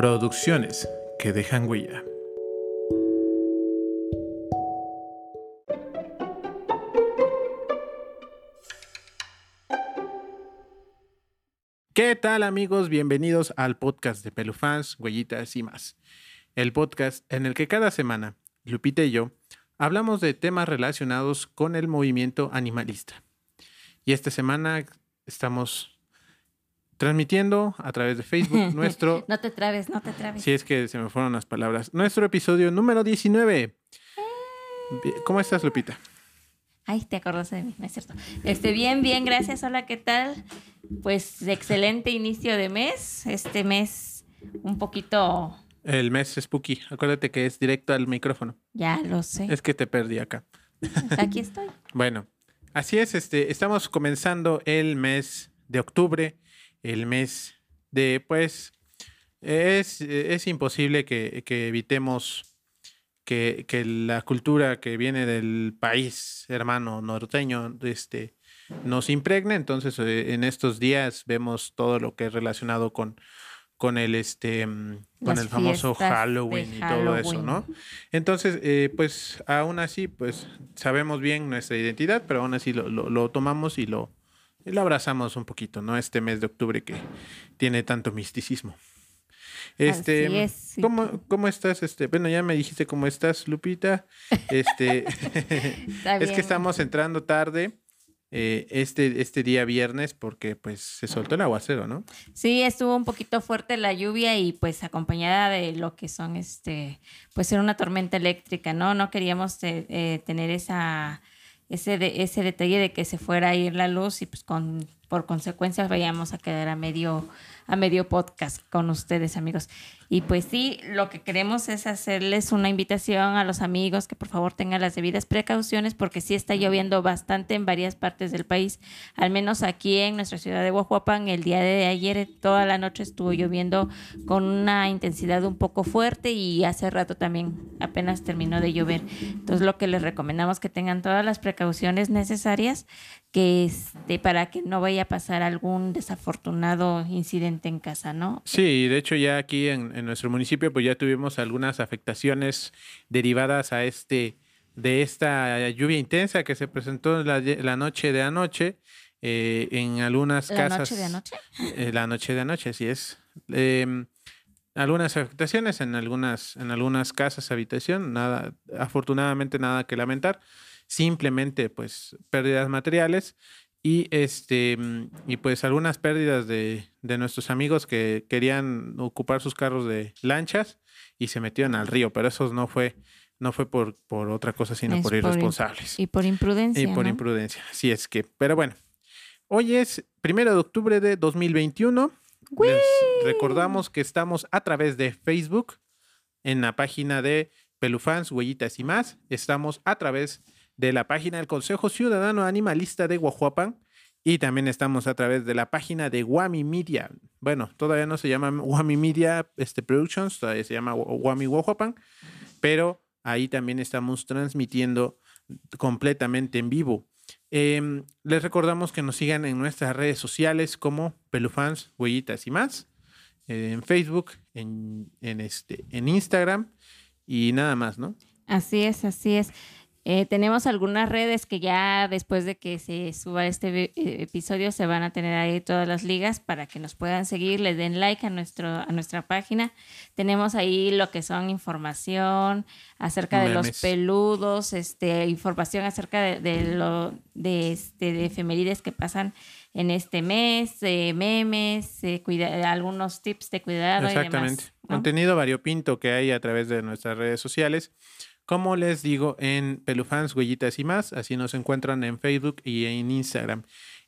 Producciones que dejan huella. ¿Qué tal amigos? Bienvenidos al podcast de Pelufans, Huellitas y más. El podcast en el que cada semana Lupita y yo hablamos de temas relacionados con el movimiento animalista. Y esta semana estamos transmitiendo a través de Facebook nuestro... no te trabes, no te trabes. Si es que se me fueron las palabras. Nuestro episodio número 19. ¿Cómo estás, Lupita? Ay, te acordaste de mí, no es cierto. Este, bien, bien, gracias. Hola, ¿qué tal? Pues excelente inicio de mes. Este mes un poquito... El mes spooky. Acuérdate que es directo al micrófono. Ya lo sé. Es que te perdí acá. Aquí estoy. bueno, así es. Este, estamos comenzando el mes de octubre el mes de, pues, es, es imposible que, que evitemos que, que, la cultura que viene del país hermano norteño este, nos impregne. Entonces, eh, en estos días vemos todo lo que es relacionado con, con el este con el famoso Halloween, y todo eso, ¿no? Entonces, eh, pues aún así, pues sabemos bien nuestra identidad, pero aún así lo, lo, lo tomamos y lo, y lo abrazamos un poquito, ¿no? Este mes de octubre que tiene tanto misticismo. Este, ¿cómo, ¿cómo, estás? Este, bueno, ya me dijiste cómo estás, Lupita. Este, es que estamos entrando tarde. Eh, este, este día viernes porque pues se soltó el aguacero, ¿no? Sí, estuvo un poquito fuerte la lluvia y pues acompañada de lo que son este, pues era una tormenta eléctrica, ¿no? No queríamos eh, tener esa ese, de, ese detalle de que se fuera a ir la luz y pues con, por consecuencia vayamos a quedar a medio, a medio podcast con ustedes, amigos. Y pues sí, lo que queremos es hacerles una invitación a los amigos que por favor tengan las debidas precauciones porque sí está lloviendo bastante en varias partes del país. Al menos aquí en nuestra ciudad de Huajuapan, el día de ayer toda la noche estuvo lloviendo con una intensidad un poco fuerte y hace rato también apenas terminó de llover. Entonces lo que les recomendamos que tengan todas las precauciones necesarias que este, para que no vaya a pasar algún desafortunado incidente en casa, ¿no? Sí, de hecho ya aquí en, en nuestro municipio pues ya tuvimos algunas afectaciones derivadas a este de esta lluvia intensa que se presentó la, la noche de anoche eh, en algunas ¿La casas. noche de anoche? Eh, la noche de anoche, así es. Eh, algunas afectaciones en algunas, en algunas casas, habitación, nada, afortunadamente nada que lamentar, simplemente pues pérdidas materiales y este y pues algunas pérdidas de, de, nuestros amigos que querían ocupar sus carros de lanchas y se metieron al río, pero eso no fue no fue por, por otra cosa, sino Es por irresponsables. Y por imprudencia. Y por ¿no? imprudencia. Así es que, pero bueno. Hoy es primero de octubre de 2021. Les recordamos que estamos a través de Facebook, en la página de Pelufans, Huellitas y más. Estamos a través de la página del Consejo Ciudadano Animalista de Guajuapan. Y también estamos a través de la página de Wami Media. Bueno, todavía no se llama Wami Media este, Productions, todavía se llama Wami Guajuapan, pero ahí también estamos transmitiendo completamente en vivo. Eh, les recordamos que nos sigan en nuestras redes sociales como Pelufans, Huellitas y más, en Facebook, en, este, en Instagram y nada más, ¿no? Así es, así es. Eh, tenemos algunas redes que ya después de que se suba este episodio se van a tener ahí todas las ligas para que nos puedan seguir, les den like a, nuestro, a nuestra página. Tenemos ahí lo que son información acerca de los peludos, este, información acerca de, de lo de, este, de efemérides que pasan en este mes, eh, memes, eh, cuida, algunos tips de cuidado Exactamente. y demás. ¿no? Contenido variopinto que hay a través de nuestras redes sociales. Como les digo, en Pelufans, Huellitas y más, así nos encuentran en Facebook y en Instagram.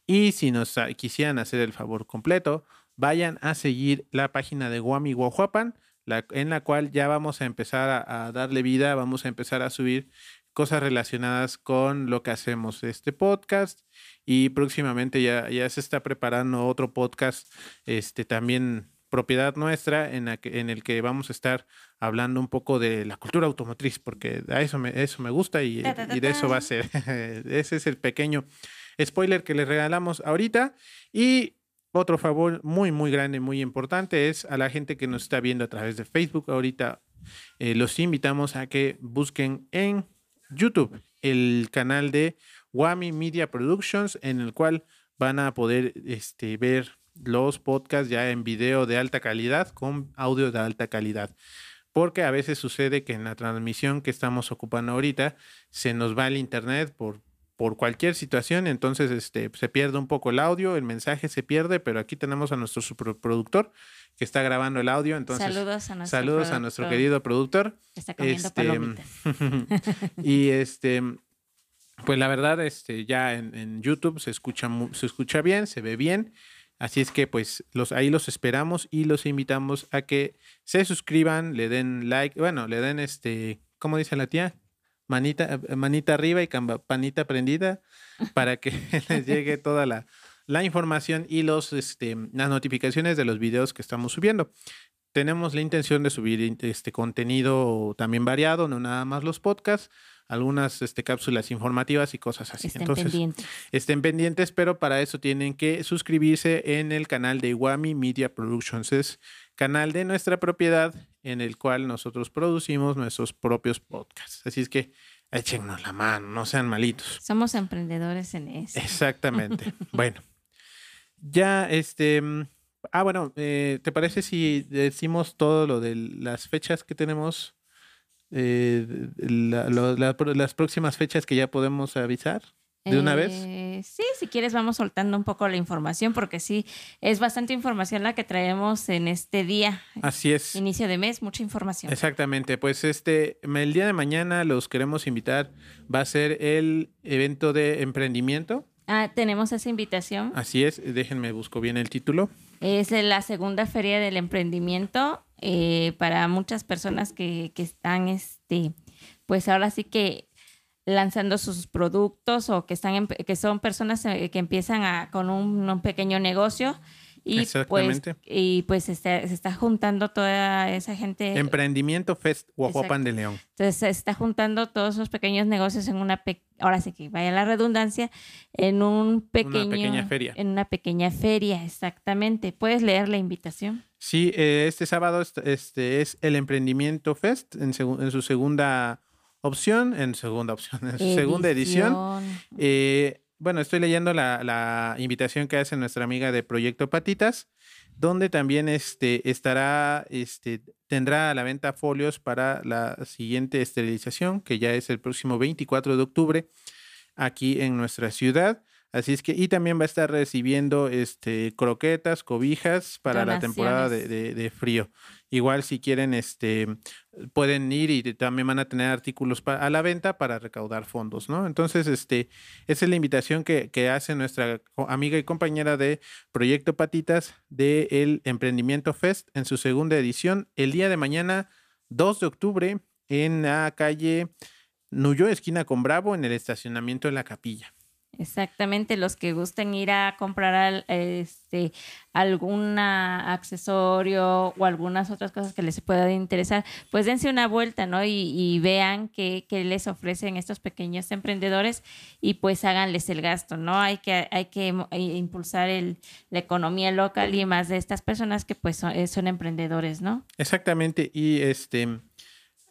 Y si nos ah, quisieran hacer el favor completo, vayan a seguir la página de Guami Guajuapan, en la cual ya vamos a empezar a, a, darle vida, vamos a empezar a subir cosas relacionadas con lo que hacemos este podcast y próximamente ya, ya se está preparando otro podcast este también propiedad nuestra en, la que, en el que vamos a estar hablando un poco de la cultura automotriz, porque a eso me, eso me gusta y, Ta, ta, ta, y de eso va a ser. Ese es el pequeño spoiler que les regalamos ahorita. Y otro favor muy, muy grande, muy importante es a la gente que nos está viendo a través de Facebook. Ahorita eh, los invitamos a que busquen en YouTube el canal de Wami Media Productions, en el cual van a poder este, ver los podcasts ya en video de alta calidad con audio de alta calidad. Porque a veces sucede que en la transmisión que estamos ocupando ahorita se nos va el internet por por cualquier situación, entonces este, se pierde un poco el audio, el mensaje se pierde, pero aquí tenemos a nuestro superproductor que está grabando el audio, entonces saludos a nuestro, saludos a nuestro querido productor. Está comiendo Este, palomitas. y este, pues la verdad, este, ya en, en YouTube se escucha, se escucha bien, se ve bien. Así es que pues los, ahí los esperamos y los invitamos a que se suscriban, le den like, bueno, le den este, ¿cómo dice la tía? Manita, eh, manita arriba y campanita prendida para que les llegue toda la, la información y los, este, las notificaciones de los videos que estamos subiendo. Tenemos la intención de subir este contenido también variado, no nada más los podcasts, algunas este, cápsulas informativas y cosas así. Estén Entonces, pendientes. estén pendientes, pero para eso tienen que suscribirse en el canal de Wami Media Productions. Es canal de nuestra propiedad en el cual nosotros producimos nuestros propios podcasts. Así es que échennos la mano, no sean malitos. Somos emprendedores en eso. Exactamente. bueno, ya este. Ah, bueno, eh, ¿te parece si decimos todo lo de las fechas que tenemos? Eh, la- las próximas fechas que ya podemos avisar de una vez. Eh, Sí, si quieres vamos soltando un poco la información porque sí, es bastante información la que traemos en este día, Así es. inicio de mes, mucha información. Exactamente, pues este, el día de mañana los queremos invitar, va a ser el evento de emprendimiento, Ah, tenemos esa invitación. así es, déjenme busco bien el título. Es la segunda feria del emprendimiento eh, para muchas personas que, que están, este, pues ahora sí que lanzando sus productos o que están en- que son personas eh, que empiezan a, con un, un pequeño negocio y pues Exactamente. y pues se está, se está juntando toda esa gente Emprendimiento Fest Guajuapan de León. entonces se está juntando todos esos pequeños negocios en una pe- ahora sí que vaya la redundancia en un pequeño pequeña feria. en una pequeña feria exactamente puedes leer la invitación Sí, eh, este sábado est- este es el Emprendimiento Fest en, su segunda opción, en segunda opción, en su segunda edición. Eh, bueno, estoy leyendo la, la invitación que hace nuestra amiga de Proyecto Patitas, donde también este, estará, este, tendrá a la venta folios para la siguiente esterilización, que ya es el próximo 24 de octubre, aquí en nuestra ciudad. Así es que, y también va a estar recibiendo este, croquetas, cobijas para la temporada de, de- de frío. Igual si quieren, este, pueden ir y también van a tener artículos a la venta para recaudar fondos, ¿no? Entonces, este, esa es la invitación que, que hace nuestra amiga y compañera de Proyecto Patitas de el Emprendimiento Fest en su segunda edición, el día de mañana, 2 de octubre, en la calle Nuyo, esquina con Bravo, en el estacionamiento de la capilla. Exactamente, los que gusten ir a comprar este algún accesorio o algunas otras cosas que les puedan interesar, pues dense una vuelta, ¿no? Y, y vean qué, qué les ofrecen estos pequeños emprendedores y pues háganles el gasto, ¿no? Hay que, hay que eh, impulsar el, la economía local y más de estas personas que pues son, eh, son emprendedores, ¿no? Exactamente, y este,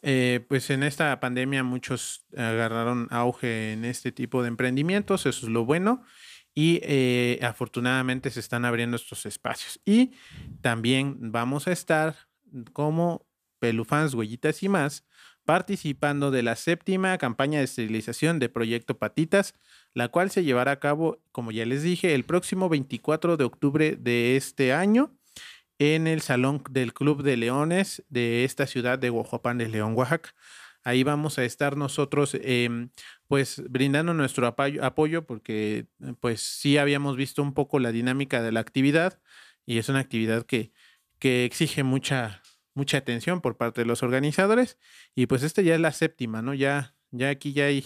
eh, pues en esta pandemia muchos agarraron auge en este tipo de emprendimientos, eso es lo bueno, y eh, afortunadamente se están abriendo estos espacios. Y también vamos a estar como Pelufans, Huellitas y más, participando de la séptima campaña de esterilización de Proyecto Patitas, la cual se llevará a cabo, como ya les dije, el próximo 24 de octubre de este año en el Salón del Club de Leones de esta ciudad de Huajuapan de León, Oaxaca. Ahí vamos a estar nosotros, em, pues, brindando nuestro apoyo, apoyo, porque, eh, pues, sí habíamos visto un poco la dinámica de la actividad y es una actividad que, que exige mucha, mucha atención por parte de los organizadores. Y pues, esta ya es la séptima, ¿no? Ya, ya aquí ya hay,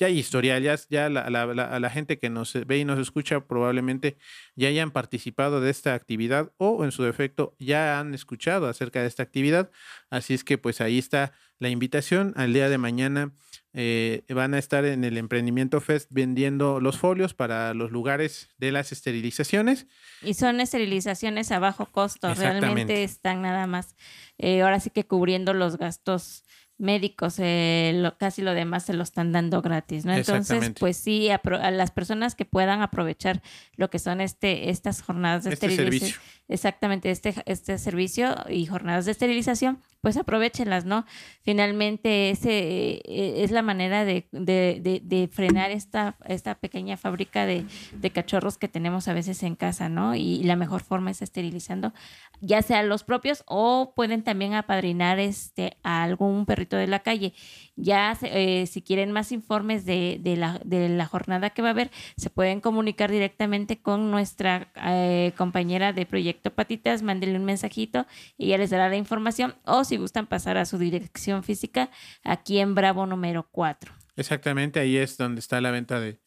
ya hay historial, ya, ya la, la, la, la, gente que nos ve y nos escucha probablemente ya hayan participado de esta actividad o en su defecto ya han escuchado acerca de esta actividad. Así es que pues ahí está la invitación al día de mañana. Eh, van a estar en el Emprendimiento Fest vendiendo los folios para los lugares de las esterilizaciones. Y son esterilizaciones a bajo costo, realmente están nada más, eh, ahora sí que cubriendo los gastos médicos, eh, casi lo demás se lo están dando gratis, ¿no? Entonces, pues sí, a, las personas que puedan aprovechar lo que son este estas jornadas de este esterilización, exactamente este este servicio y jornadas de esterilización, pues aprovechenlas, ¿no? Finalmente ese eh, es la manera de, de, de, frenar esta esta pequeña fábrica de, cachorros que tenemos a veces en casa, ¿no? Y la mejor forma es esterilizando, ya sea los propios o pueden también apadrinar este a algún perrito de la calle. Ya eh, si quieren más informes de, la, de, la, jornada que va a haber, se pueden comunicar directamente con nuestra eh, compañera de Proyecto Patitas, mándenle un mensajito y ella les dará la información o si gustan pasar a su dirección física aquí en Bravo número 4. Exactamente, ahí es donde está la venta de,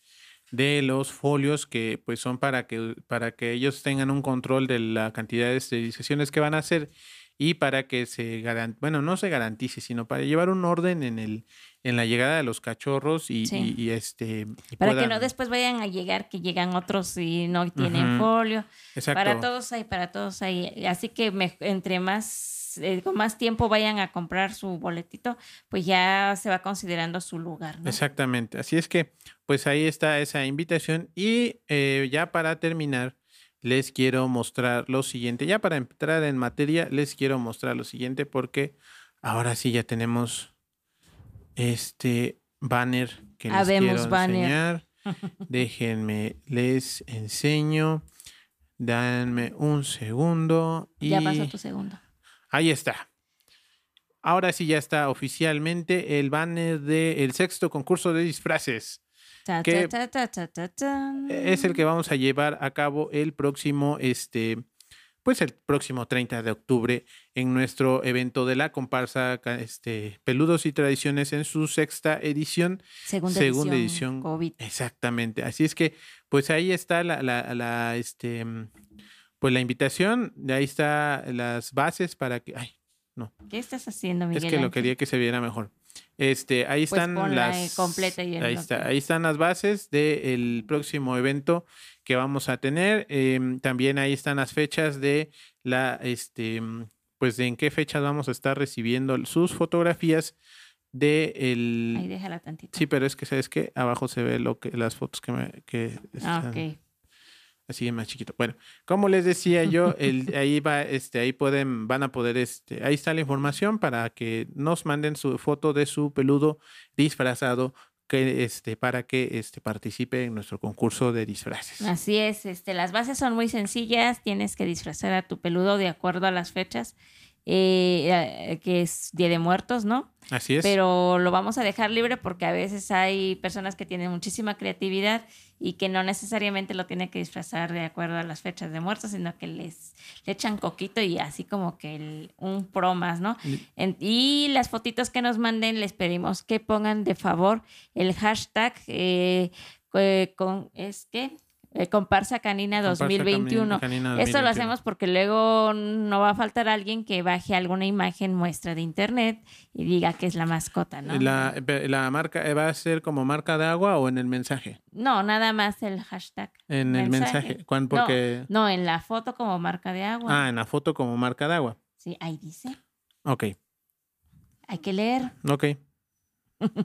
de los folios que pues son para que para que ellos tengan un control de la cantidad de esterilizaciones que van a hacer y para que se garantice, bueno, no se garantice, sino para llevar un orden en el en la llegada de los cachorros y, y, este para que no después vayan a llegar que llegan otros y no tienen folio. Exacto. Para todos hay, para todos hay, así que entre más eh, con más tiempo vayan a comprar su boletito, pues ya se va considerando su lugar. Exactamente. Así es que, pues ahí está esa invitación y eh, ya para terminar les quiero mostrar lo siguiente. Ya para entrar en materia, les quiero mostrar lo siguiente porque ahora sí ya tenemos este banner que les quiero enseñar. Déjenme, les enseño. Danme un segundo. Y... Ya pasó tu segundo. Ahí está. Ahora sí ya está oficialmente el banner del sexto concurso de disfraces que es el que vamos a llevar a cabo el próximo, este, pues el próximo 30 de octubre en nuestro evento de la comparsa este, Peludos y Tradiciones en su sexta edición. Segunda, segunda edición, COVID. Exactamente. Así es que, pues ahí está la, la, la, este, pues la invitación, ahí está las bases para que, ay, no. ¿Qué estás haciendo, Miguel? Es que lo quería que se viera mejor. Este, ahí pues están las completa ahí, está, ahí están las bases del próximo evento que vamos a tener. Em, también ahí están las fechas de la, este, pues de en qué fechas vamos a estar recibiendo sus fotografías de el. Ahí déjala tantito. Sí, pero es que sabes que abajo se ve lo que las fotos que me que ah, ok así más chiquito. Bueno, como les decía yo, el, ahí va, este, ahí pueden, van a poder, este, ahí está la información para que nos manden su foto de su peludo disfrazado que este para que este participe en nuestro concurso de disfraces. Así es, este las bases son muy sencillas, tienes que disfrazar a tu peludo de acuerdo a las fechas eh, que es Día de Muertos, ¿no? Así es. Pero lo vamos a dejar libre porque a veces hay personas que tienen muchísima creatividad y que no necesariamente lo tienen que disfrazar de acuerdo a las fechas de muertos, sino que les le echan coquito y así como que un pro más, ¿no? y las fotitos que nos manden les pedimos que pongan de favor el hashtag eh, con es que eh, comparsa Canina 2021. Esto lo hacemos porque luego no va a faltar alguien que baje alguna imagen muestra de internet y diga que es la mascota, ¿no? La, la marca eh, va a ser como marca de agua o en el mensaje. No, nada más el hashtag. En el mensaje. porque... No, en la foto como marca de agua. Ah, en la foto como marca de agua. Sí, ahí dice. Ok. Hay que leer. Ok.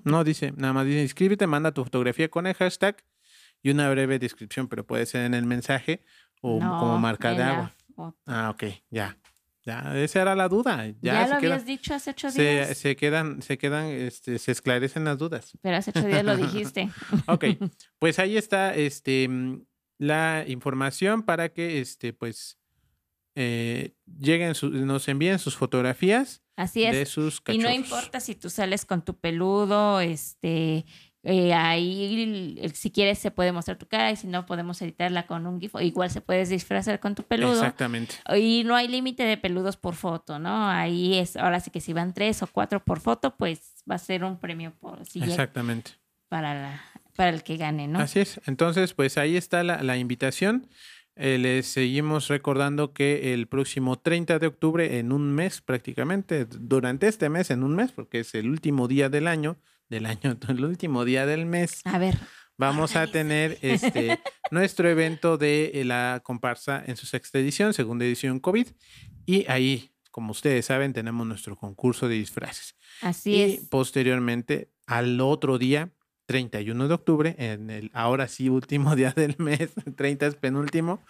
No dice, nada más dice, inscríbete, manda tu fotografía con el hashtag y una breve descripción, pero puede ser en el mensaje o como marca de agua. Ah, ok, ya. Ya, esa era la duda. Ya, lo habías dicho hace ocho días. Se, se quedan, se quedan, este, se esclarecen las dudas. Pero hace ocho días lo dijiste. ok, pues ahí está, este, la información para que, este, pues, eh, lleguen, nos envíen sus fotografías. Así es. De sus. Y no importa si tú sales con tu peludo, este, eh, ahí, si quieres, se puede mostrar tu cara y si no, podemos editarla con un GIF. igual se puedes disfrazar con tu peludo. Exactamente. Y no hay límite de peludos por foto, ¿no? Ahí es, ahora sí que si van tres o cuatro por foto, pues va a ser un premio por si Exactamente. para, la, para el que gane, ¿no? Así es. Entonces, pues ahí está la, la invitación. Eh, les seguimos recordando que el próximo 30 de octubre, en un mes prácticamente, durante este mes, en un mes, porque es el último día del año, del año, el último día del mes. A ver. Vamos a tener este nuestro evento de la comparsa en su sexta edición, segunda edición COVID. Y ahí, como ustedes saben, tenemos nuestro concurso de disfraces. Así y es. posteriormente, al otro día, 31 de octubre, en el ahora sí último día del mes, 30 es penúltimo,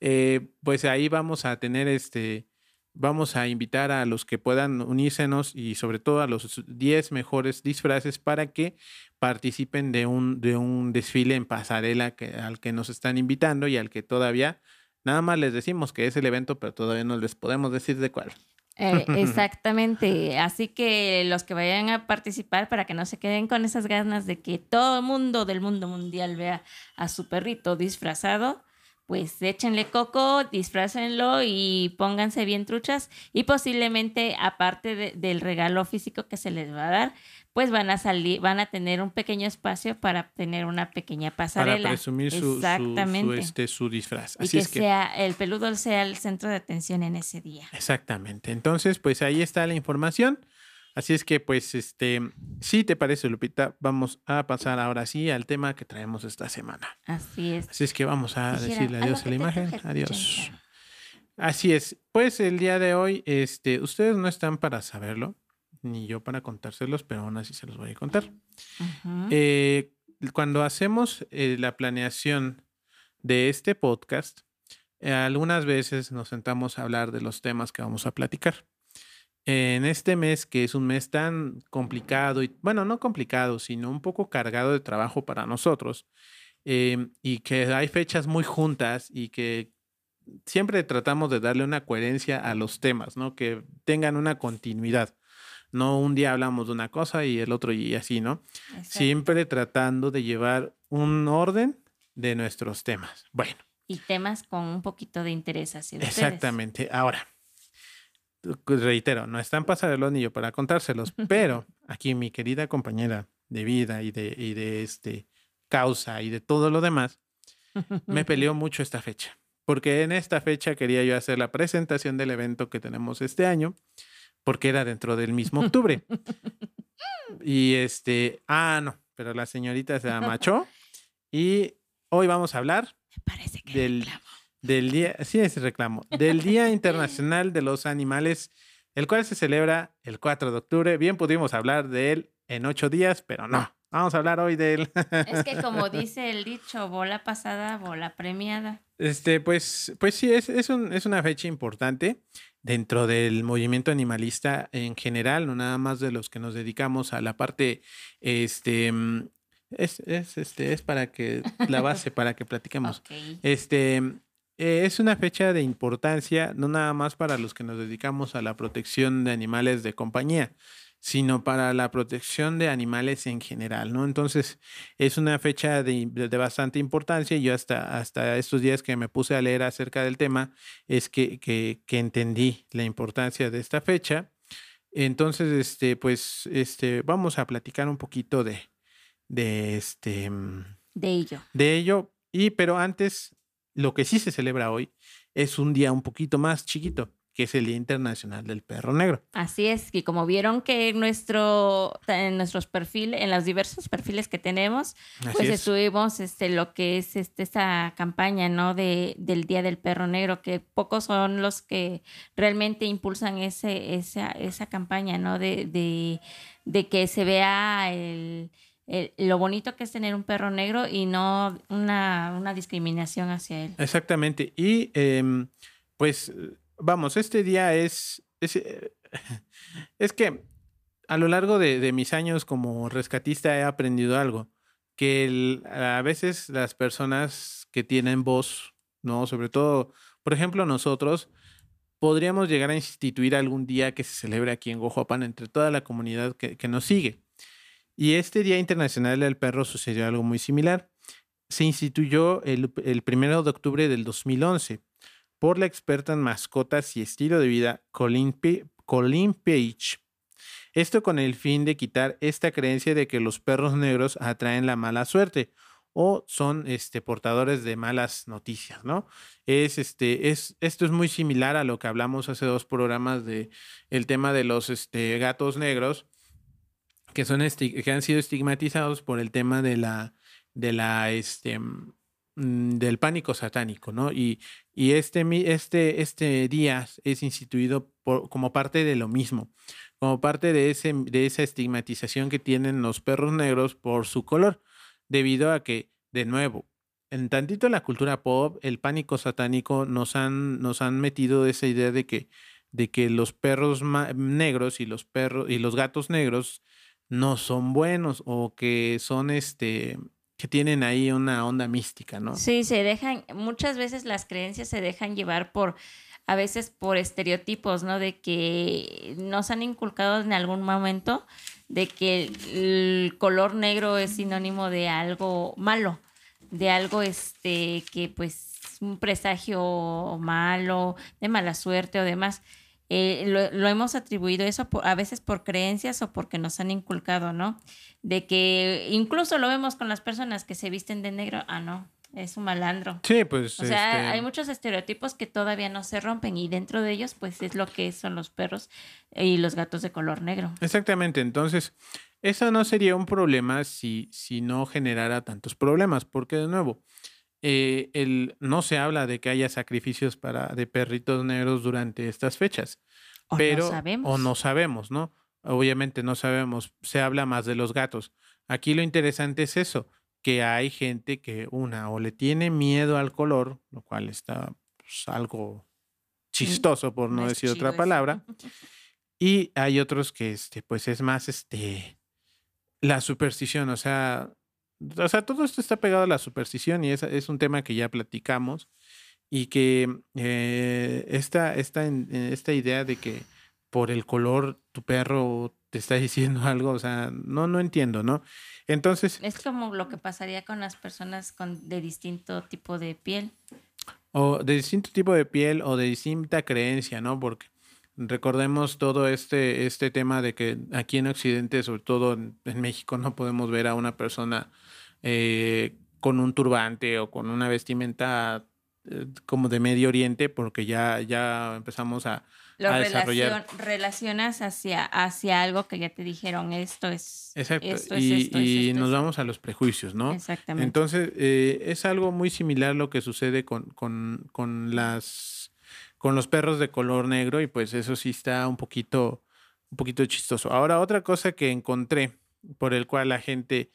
eh, pues ahí vamos a tener este, vamos a invitar a los que puedan unírsenos y sobre todo a los 10 mejores disfraces para que participen de un, de un desfile en pasarela que, al que nos están invitando y al que todavía nada más les decimos que es el evento, pero todavía no les podemos decir de cuál. Eh, exactamente. Así que los que vayan a participar, para que no se queden con esas ganas de que todo el mundo del mundo mundial vea a su perrito disfrazado, pues échenle coco, disfrácenlo y pónganse bien truchas. Y posiblemente, aparte de- del regalo físico que se les va a dar, pues van a salir, van a tener un pequeño espacio para tener una pequeña pasarela. Para presumir su, su- su, Exactamente. este, su disfraz. y Así que, es que sea el peludo sea el centro de atención en ese día. Exactamente. Entonces, pues ahí está la información. Así es que, pues, este, si te parece, Lupita, vamos a pasar ahora sí al tema que traemos esta semana. Así es. Así es que vamos a decirle "Haz lo adiós a la imagen. Adiós. Chencha". Así es. Pues el día de hoy, este, ustedes no están para saberlo, ni yo para contárselos, pero aún así se los voy a contar. Eh, cuando hacemos eh, la planeación de este podcast, eh, algunas veces nos sentamos a hablar de los temas que vamos a platicar. En este mes, que es un mes tan complicado, y bueno, no complicado, sino un poco cargado de trabajo para nosotros, eh, y que hay fechas muy juntas y que siempre tratamos de darle una coherencia a los temas, ¿no? Que tengan una continuidad. No un día hablamos de una cosa y el otro y así, ¿no? Exacto. siempre tratando de llevar un orden de nuestros temas. Bueno, Y temas con un poquito de interés hacia ustedes. exactamente. Ahora, reitero, no están para ni yo para contárselos, pero aquí mi querida compañera de vida y de, y de este causa y de todo lo demás, me peleó mucho esta fecha. Porque en esta fecha quería yo hacer la presentación del evento que tenemos este año, porque era dentro del mismo octubre. Y este, ah, no, pero la señorita se amachó. Y hoy vamos a hablar Me parece que del- reclamo. Del día, sí es reclamo, del Día Internacional de los Animales, el cual se celebra el 4 de octubre. Bien pudimos hablar de él en ocho días, pero no. Vamos a hablar hoy de él. Es que como dice el dicho, bola pasada, bola premiada. Este, pues, pues sí, es, es, un- es una fecha importante dentro del movimiento animalista en general, no nada más de los que nos dedicamos a la parte, este, mm, es, es, este, es para que, la base para que platiquemos. Ok. Este, eh, es una fecha de importancia, no nada más para los que nos dedicamos a la protección de animales de compañía, sino para la protección de animales en general, ¿no? Entonces, es una fecha de, de- bastante importancia y yo hasta, hasta estos días que me puse a leer acerca del tema, es que, que, que entendí la importancia de esta fecha. Entonces, este, pues, este, vamos a platicar un poquito de, de este, mm, De ello. de ello. Y pero antes, lo que sí se celebra hoy es un día un poquito más chiquito, que es el Día Internacional del Perro Negro. Así es, que como vieron que en, nuestro, en nuestros perfiles, en los diversos perfiles que tenemos, Así pues es. estuvimos este, lo que es este, esta campaña, ¿no? De, del Día del Perro Negro, que pocos son los que realmente impulsan ese, esa, esa campaña, ¿no? De, de, de que se vea el, lo bonito que es tener un perro negro y no una, una discriminación hacia él. Exactamente. Y em, pues vamos, este día es, es, eh, es que a lo largo de, de mis años como rescatista he aprendido algo, que a veces las personas que tienen voz, ¿no? Sobre todo, por ejemplo, nosotros podríamos llegar a instituir algún día que se celebre aquí en Gojoapan entre toda la comunidad que, que nos sigue. Y este Día Internacional del Perro sucedió algo muy similar. Se instituyó el, el primero de octubre del 2011 por la experta en mascotas y estilo de vida Colleen Page. Esto con el fin de quitar esta creencia de que los perros negros atraen la mala suerte o son este, portadores de malas noticias, ¿no? Es, este, es, esto es muy similar a lo que hablamos hace dos programas de el tema de los este, gatos negros, que, son que han sido estigmatizados por el tema de la, de la, este, mm, del pánico satánico, ¿no? Y, y este, este, este día es instituido por, como parte de lo mismo, como parte de, ese, de esa estigmatización que tienen los perros negros por su color debido a que, de nuevo, en tantito la cultura pop, el pánico satánico nos han, nos han metido esa idea de que, de que los perros negros y los perros y los gatos negros no son buenos o que son este que tienen ahí una onda mística, ¿no? Sí, se dejan, muchas veces las creencias se dejan llevar por, a veces por estereotipos, ¿no? De que nos han inculcado en algún momento de que el color negro es sinónimo de algo malo, de algo este que pues un presagio malo, de mala suerte o demás. Eh, lo, hemos atribuido eso a veces por creencias o porque nos han inculcado, ¿no? De que incluso lo vemos con las personas que se visten de negro, ah, no, es un malandro. Sí, pues. O sea, este hay muchos estereotipos que todavía no se rompen y dentro de ellos, pues es lo que son los perros y los gatos de color negro. Exactamente. Entonces, eso no sería un problema si, si no generara tantos problemas, porque de nuevo, eh, el, no se habla de que haya sacrificios para, de perritos negros durante estas fechas. O pero, no sabemos. O no sabemos, ¿no? Obviamente no sabemos. Se habla más de los gatos. Aquí lo interesante es eso que hay gente que una o le tiene miedo al color, lo cual está pues, algo mm, chistoso por no, decir otra palabra, y hay otros que este pues es más este la superstición, o sea, o sea, todo esto está pegado a la superstición y es, es un tema que ya platicamos y que eh, esta, esta, esta idea de que por el color tu perro te está diciendo algo, o sea, no, no entiendo, ¿no? Entonces... Es como lo que pasaría con las personas con, de distinto tipo de piel. O de distinto tipo de piel o de distinta creencia, ¿no? Porque recordemos todo este, este tema de que aquí en Occidente, sobre todo en, México, no podemos ver a una persona eh, con un turbante o con una vestimenta eh, como de Medio Oriente, porque ya, ya empezamos a, lo relacionas hacia, hacia algo que ya te dijeron, esto es. Exacto. y, nos vamos a los prejuicios, ¿no? Exactamente. Entonces, eh, es algo muy similar lo que sucede con, con, con, las con los perros de color negro, y pues eso sí está un poquito, un poquito chistoso. Ahora, otra cosa que encontré por el cual la gente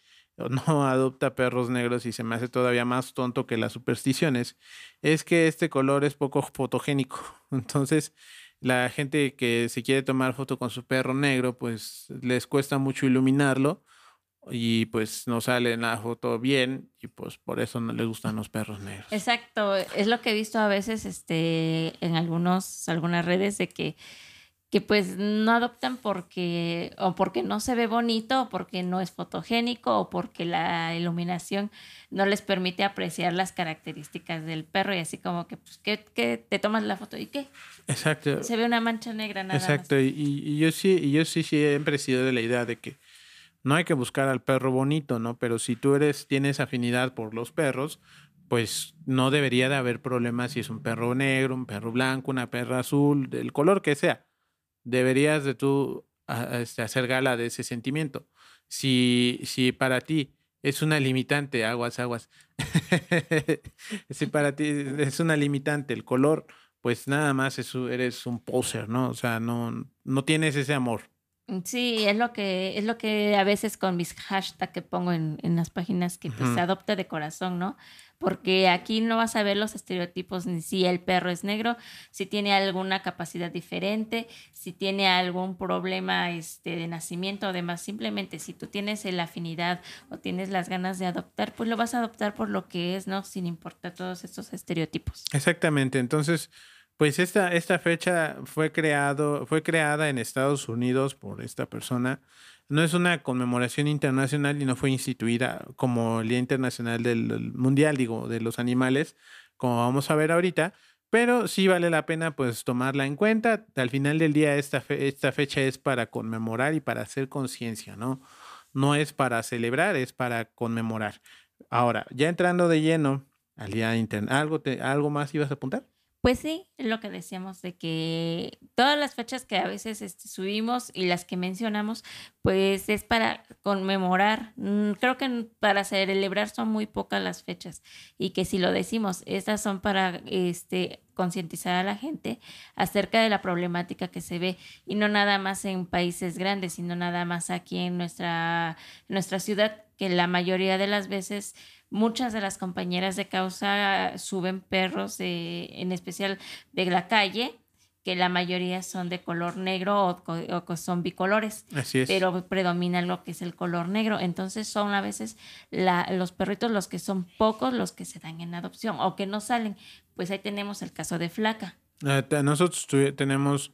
no adopta perros negros y se me hace todavía más tonto que las supersticiones, es que este color es poco fotogénico. Entonces, la gente que se quiere tomar foto con su perro negro, pues les cuesta mucho iluminarlo y pues no sale en la foto bien y pues por eso no les gustan los perros negros. Exacto, es lo que he visto a veces este en algunos algunas redes de que que pues no adoptan porque o porque no se ve bonito o porque no es fotogénico o porque la iluminación no les permite apreciar las características del perro y así como que pues que, te tomas la foto y qué exacto. Se ve una mancha negra nada exacto Y, y, yo sí y yo sí siempre he sido de la idea de que no hay que buscar al perro bonito no pero si tú eres tienes afinidad por los perros pues no debería de haber problemas si es un perro negro un perro blanco una perra azul del color que sea deberías de tú este, hacer gala de ese sentimiento. Si, si para ti es una limitante, aguas, aguas, si para ti es una limitante el color, pues nada más eres un poser, ¿no? O sea, no, no tienes ese amor. Sí, es lo que, es lo que a veces con mis hashtags que pongo en, las páginas que pues, se adopta de corazón, ¿no? Porque aquí no vas a ver los estereotipos ni si el perro es negro, si tiene alguna capacidad diferente, si tiene algún problema este, de nacimiento o demás. Simplemente si tú tienes la afinidad o tienes las ganas de adoptar, pues lo vas a adoptar por lo que es, ¿no? Sin importar todos estos estereotipos. Exactamente. Entonces, pues esta, esta fecha fue, creado, fue creada en Estados Unidos por esta persona. No es una conmemoración internacional y no fue instituida como el Día Internacional del Mundial, digo, de los animales, como vamos a ver ahorita, pero sí vale la pena pues tomarla en cuenta. Al final del día esta, esta fecha es para conmemorar y para hacer conciencia, ¿no? No es para celebrar, es para conmemorar. Ahora, ya entrando de lleno al día interno, ¿algo, ¿algo más ibas a apuntar? Pues sí, es lo que decíamos de que todas las fechas que a veces este, subimos y las que mencionamos, pues es para conmemorar. Mm, creo que para celebrar son muy pocas las fechas y que si lo decimos, estas son para este, concientizar a la gente acerca de la problemática que se ve y no nada más en países grandes, sino nada más aquí en nuestra, nuestra ciudad, que la mayoría de las veces Muchas de las compañeras de causa suben perros, en especial de la calle, que la mayoría son de color negro o, son bicolores. Así es. Pero predomina lo que es el color negro. Entonces son a veces los perritos los que son pocos los que se dan en adopción o que no salen. Pues ahí tenemos el caso de Flaca. Ah, nosotros tenemos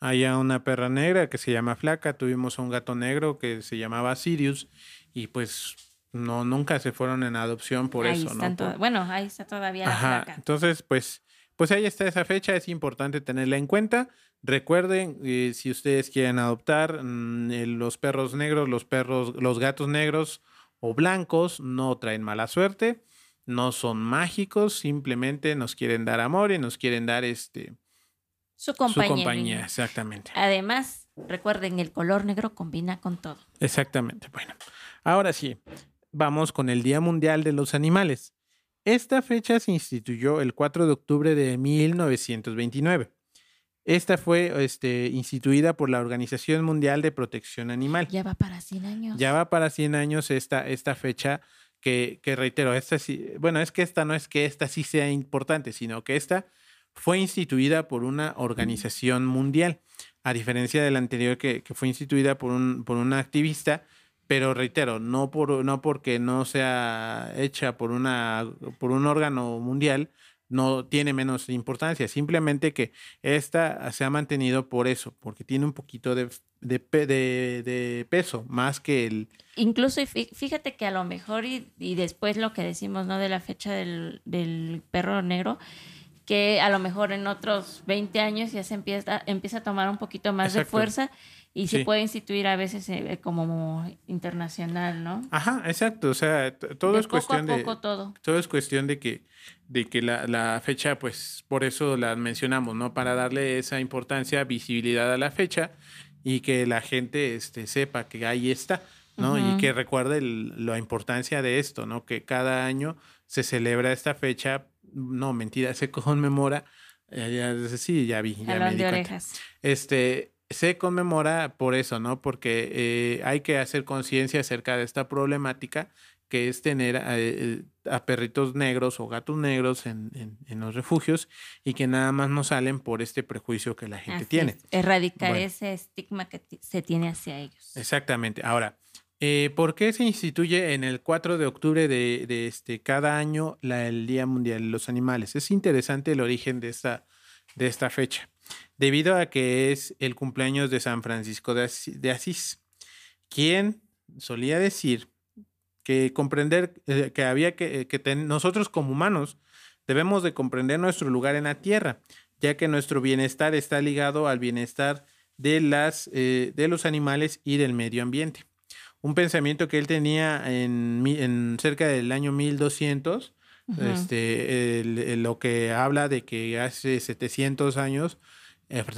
allá una perra negra que se llama Flaca, tuvimos un gato negro que se llamaba Sirius y pues no, nunca se fueron en adopción por eso, ¿no? bueno, ahí está todavía la Ajá. Entonces, pues, pues ahí está esa fecha, es importante tenerla en cuenta. Recuerden, eh, si ustedes quieren adoptar mm, eh, los perros negros, los perros, los gatos negros o blancos, no traen mala suerte, no son mágicos, simplemente nos quieren dar amor y nos quieren dar este su compañía. Su compañía, exactamente. Además, recuerden, el color negro combina con todo. Exactamente. Bueno, ahora sí, vamos con el Día Mundial de los Animales. Esta fecha se instituyó el 4 de octubre de 1929. Esta fue este, instituida por la Organización Mundial de Protección Animal. Ya va para 100 años. Ya va para 100 años esta, esta fecha que, que reitero, esta sí, bueno, es que esta no es que esta sí sea importante, sino que esta fue instituida por una organización mundial, a diferencia de la anterior que, que fue instituida por, un, por una activista pero reitero, no, por, no porque no sea hecha por, una, por un órgano mundial, no tiene menos importancia, simplemente que esta se ha mantenido por eso, porque tiene un poquito de, de, de, peso, más que el... Incluso fíjate que a lo mejor, y, y, después lo que decimos, ¿no? De la fecha del, del perro negro, que a lo mejor en otros 20 años ya se empieza, empieza a tomar un poquito más de fuerza y se puede instituir a veces eh, como internacional, ¿no? Ajá, exacto. O sea, todo es cuestión de. todo. todo. es cuestión de que, de que la, la, fecha, pues, por eso la mencionamos, ¿no? Para darle esa importancia, visibilidad a la fecha y que la gente este, sepa que ahí está, ¿no? Y que recuerde la importancia de esto, ¿no? Que cada año se celebra esta fecha, no, mentira, se conmemora. Ya, sí, ya vi, ya me di orejas. Este, se conmemora por eso, ¿no? Porque eh, hay que hacer conciencia acerca de esta problemática que es tener eh, a, perritos negros o gatos negros en, los refugios y que nada más no salen por este prejuicio que la gente tiene. Erradicar ese estigma que se tiene hacia ellos. Exactamente. Ahora, eh, ¿por qué se instituye en el 4 de octubre de, este, cada año la, el Día Mundial de los Animales? Es interesante el origen de esta, de esta fecha debido a que es el cumpleaños de San Francisco de Asís, quien solía decir que comprender eh, que había que, que nosotros como humanos debemos de comprender nuestro lugar en la tierra, ya que nuestro bienestar está ligado al bienestar de, las, eh, de los animales y del medio ambiente. Un pensamiento que él tenía en, en cerca del año 1200, este, lo que habla de que hace 700 años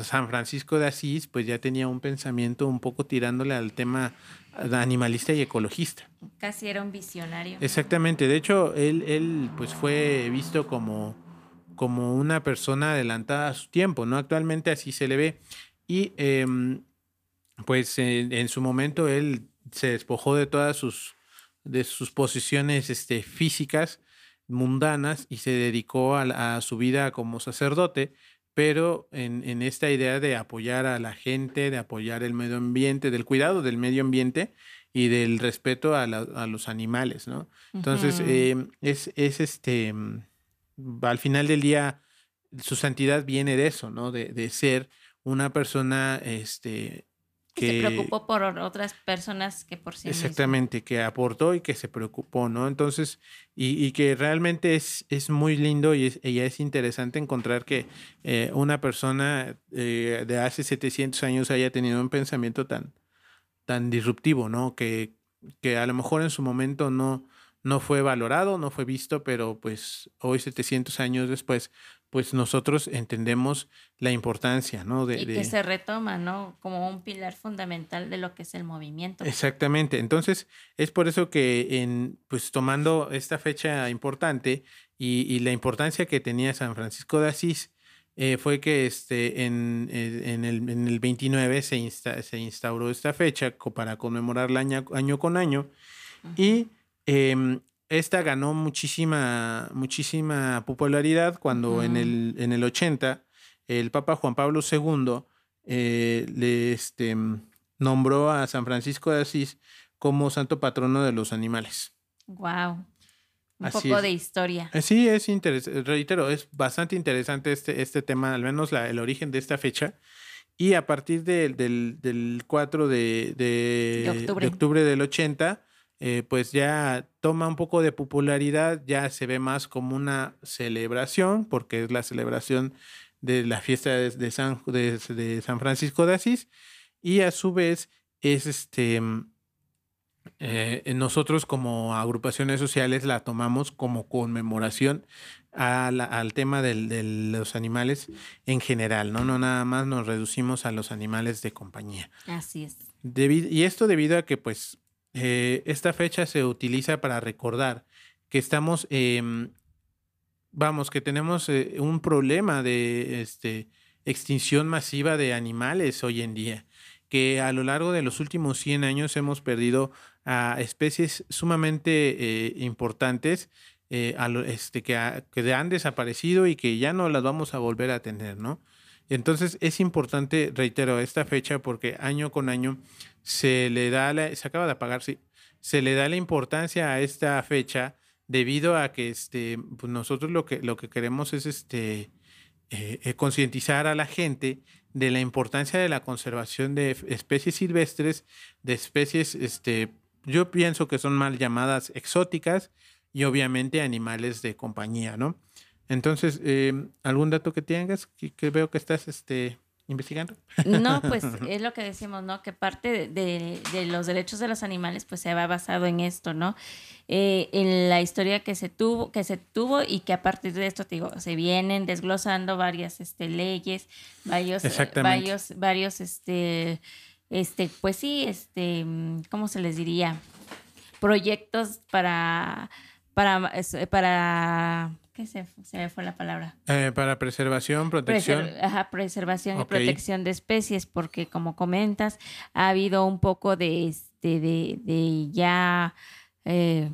San Francisco de Asís pues ya tenía un pensamiento un poco tirándole al tema animalista y ecologista. Casi era un visionario. Exactamente, de hecho él, él pues fue visto como, como una persona adelantada a su tiempo, ¿no? Actualmente así se le ve y em, pues en, su momento él se despojó de todas sus, de sus posiciones este, físicas mundanas y se dedicó a su vida como sacerdote pero en, esta idea de apoyar a la gente, de apoyar el medio ambiente, del cuidado del medio ambiente y del respeto a, los animales, ¿no? Entonces, em, es, este, mm, al final del día, su santidad viene de eso, ¿no? De, ser una persona, este, que se preocupó por otras personas que por sí Exactamente, que aportó y que se preocupó, ¿no? Entonces, y, y que realmente es, es muy lindo y es, es interesante encontrar que eh, una persona eh, de hace 700 años haya tenido un pensamiento tan, tan disruptivo, ¿no? Que, que a lo mejor en su momento no, no fue valorado, no fue visto, pero pues hoy 700 años después, pues nosotros entendemos la importancia, ¿no? De, y que se retoma, ¿no? Como un pilar fundamental de lo que es el movimiento. Exactamente. Entonces, es por eso que en, pues tomando esta fecha importante y, la importancia que tenía San Francisco de Asís, eh, fue que este, en, eh, en, el, en el 29 se, se instauró esta fecha para conmemorarla año, año con año. Y Em, esta ganó muchísima, muchísima popularidad cuando en, el, en el 80 el Papa Juan Pablo II eh, le este, nombró a San Francisco de Asís como santo patrono de los animales. Wow. Un poco de historia. Eh, sí, es interesante, reitero, es bastante interesante este, este tema, al menos la, el origen de esta fecha. Y a partir del, del 4 de, de, octubre. de, octubre. del 80, eh, pues ya toma un poco de popularidad, ya se ve más como una celebración, porque es la celebración de la fiesta de, San, de, San Francisco de Asís, y a su vez es este, eh, nosotros como agrupaciones sociales la tomamos como conmemoración al tema de los animales en general, ¿no? No nada más nos reducimos a los animales de compañía. Así es. y esto debido a que pues eh, esta fecha se utiliza para recordar que estamos, em, vamos, que tenemos eh, un problema de este, extinción masiva de animales hoy en día, que a lo largo de los últimos 100 años hemos perdido a especies sumamente eh, importantes este, que, que han desaparecido y que ya no las vamos a volver a tener, ¿no? Entonces es importante, reitero, esta fecha porque año con año se le da, la, se acaba de apagar, sí, se le da la importancia a esta fecha debido a que este, pues nosotros lo que, lo que queremos es este, eh, eh, concientizar a la gente de la importancia de la conservación de especies silvestres, de especies, este, yo pienso que son mal llamadas exóticas y obviamente animales de compañía, ¿no? Entonces, eh, ¿algún dato que tengas que, veo que estás este, investigando? No, pues es lo que decimos, ¿no? Que parte de, los derechos de los animales, pues se va basado en esto, ¿no? Eh, en la historia que se tuvo, que se tuvo y que a partir de esto, te digo, se vienen desglosando varias este, leyes, varios, varios, varios, este, este, pues sí, este, ¿cómo se les diría? Proyectos para, para, para se, me fue la palabra? Eh, para preservación, protección. ajá, preservación y protección de especies, porque como comentas, ha habido un poco de, este, de, ya, eh,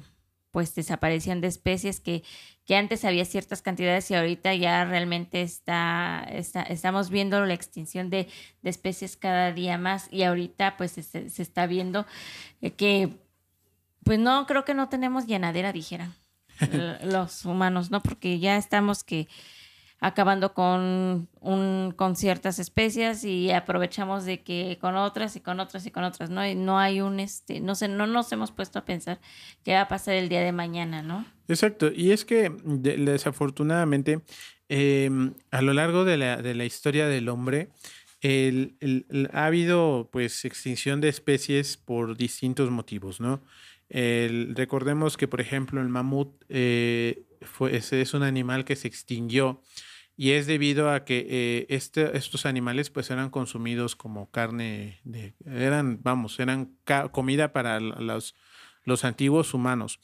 pues, desaparición de especies que, que antes había ciertas cantidades y ahorita ya realmente está, está estamos viendo la extinción de, especies cada día más y ahorita pues se, se está viendo eh, que, pues no, creo que no tenemos llenadera, dijeran. los humanos, ¿no? Porque ya estamos que acabando con, un, con ciertas especies y aprovechamos de que con otras y con otras y con otras, ¿no? No hay un, este, no sé, no nos hemos puesto a pensar qué va a pasar el día de mañana, ¿no? Exacto, y es que desafortunadamente em, a lo largo de la, de la historia del hombre, ha habido pues extinción de especies por distintos motivos, ¿no? Recordemos que, por ejemplo, el mamut eh, es un animal que se extinguió y es debido a que eh, este, estos animales pues eran consumidos como carne, eran, vamos, eran comida para los, los antiguos humanos.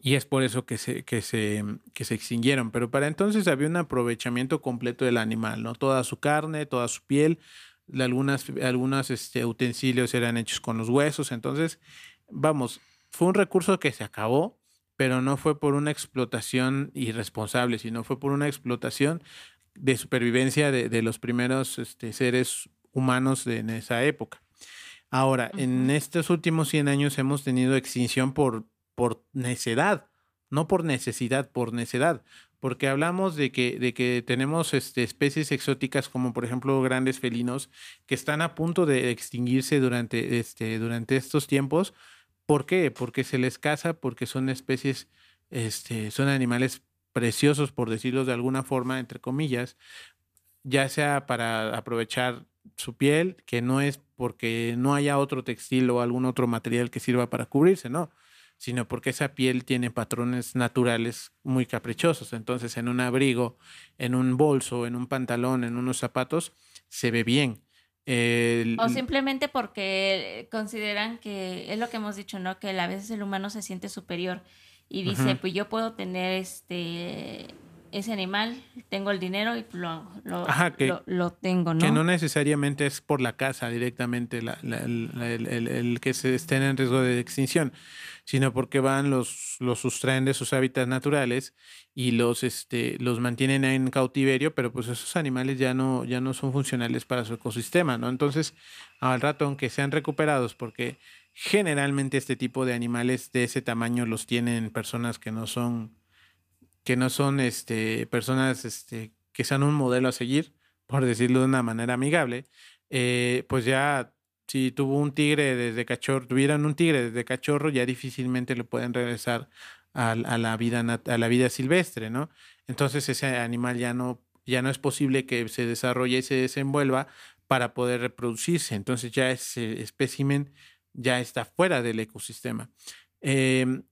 Y es por eso que se, que, se, que se extinguieron. Pero para entonces había un aprovechamiento completo del animal, ¿no? Toda su carne, toda su piel, algunas, algunos este, utensilios eran hechos con los huesos. Entonces vamos, fue un recurso que se acabó, pero no fue por una explotación irresponsable, sino fue por una explotación de supervivencia de, los primeros este, seres humanos de, en esa época. Ahora, en estos últimos 100 años hemos tenido extinción por, por necedad, no por necesidad, por necedad, porque hablamos de que, de que tenemos este, especies exóticas como por ejemplo grandes felinos que están a punto de extinguirse durante, este, durante estos tiempos. ¿Por qué? Porque se les caza, porque son especies, este, son animales preciosos, por decirlo de alguna forma, entre comillas, ya sea para aprovechar su piel, que no es porque no haya otro textil o algún otro material que sirva para cubrirse, no, sino porque esa piel tiene patrones naturales muy caprichosos. Entonces, en un abrigo, en un bolso, en un pantalón, en unos zapatos, se ve bien. O simplemente porque consideran que es lo que hemos dicho, ¿no? Que a veces el humano se siente superior y dice, pues yo puedo tener este ese animal, tengo el dinero y lo, lo, tengo, ¿no? Que no necesariamente es por la casa directamente el, que se estén en riesgo de extinción, sino porque van, los, los sustraen de sus hábitats naturales y los, este, los mantienen en cautiverio, pero pues esos animales ya no, ya no son funcionales para su ecosistema, ¿no? Entonces, al rato, aunque sean recuperados, porque generalmente este tipo de animales de ese tamaño los tienen personas que no son que no son este, personas este, que sean un modelo a seguir, por decirlo de una manera amigable, eh, pues ya si tuvo un tigre desde cachorro, tuvieran un tigre desde cachorro, ya difícilmente le pueden regresar a, la, vida, a la vida silvestre, ¿no? Entonces ese animal ya no, ya no es posible que se desarrolle y se desenvuelva para poder reproducirse. Entonces ya ese espécimen ya está fuera del ecosistema. Em,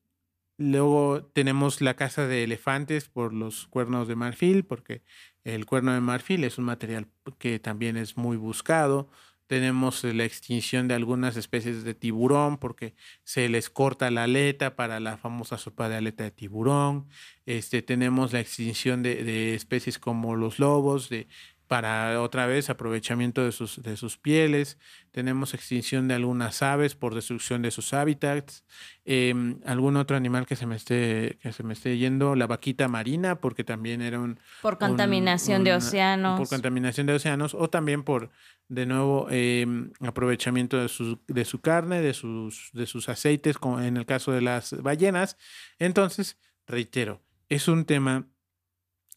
Luego tenemos la caza de elefantes por los cuernos de marfil, porque el cuerno de marfil es un material que también es muy buscado. Tenemos la extinción de algunas especies de tiburón porque se les corta la aleta para la famosa sopa de aleta de tiburón. Este, tenemos la extinción de, de especies como los lobos, de para otra vez aprovechamiento de sus, de sus pieles. Tenemos extinción de algunas aves por destrucción de sus hábitats. Em, algún otro animal que se me esté que se me esté yendo, la vaquita marina, porque también era un por contaminación de océanos. Por contaminación de océanos o también por de nuevo em, aprovechamiento de su, de su carne, de sus de sus aceites, como en el caso de las ballenas. Entonces, reitero, es un tema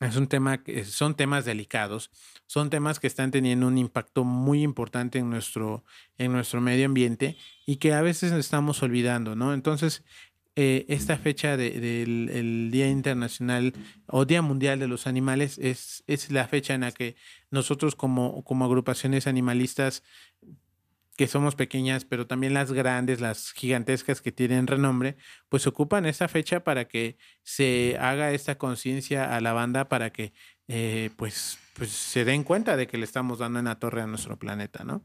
es un tema que son temas delicados, son temas que están teniendo un impacto muy importante en nuestro, en nuestro medio ambiente y que a veces estamos olvidando, ¿no? Entonces, eh, esta fecha del Día Internacional o Día Mundial de los Animales es, es la fecha en la que nosotros como, como agrupaciones animalistas que somos pequeñas, pero también las grandes, las gigantescas que tienen renombre, pues ocupan esa fecha para que se haga esta conciencia a la banda para que eh, pues, pues se den cuenta de que le estamos dando en la torre a nuestro planeta, ¿no?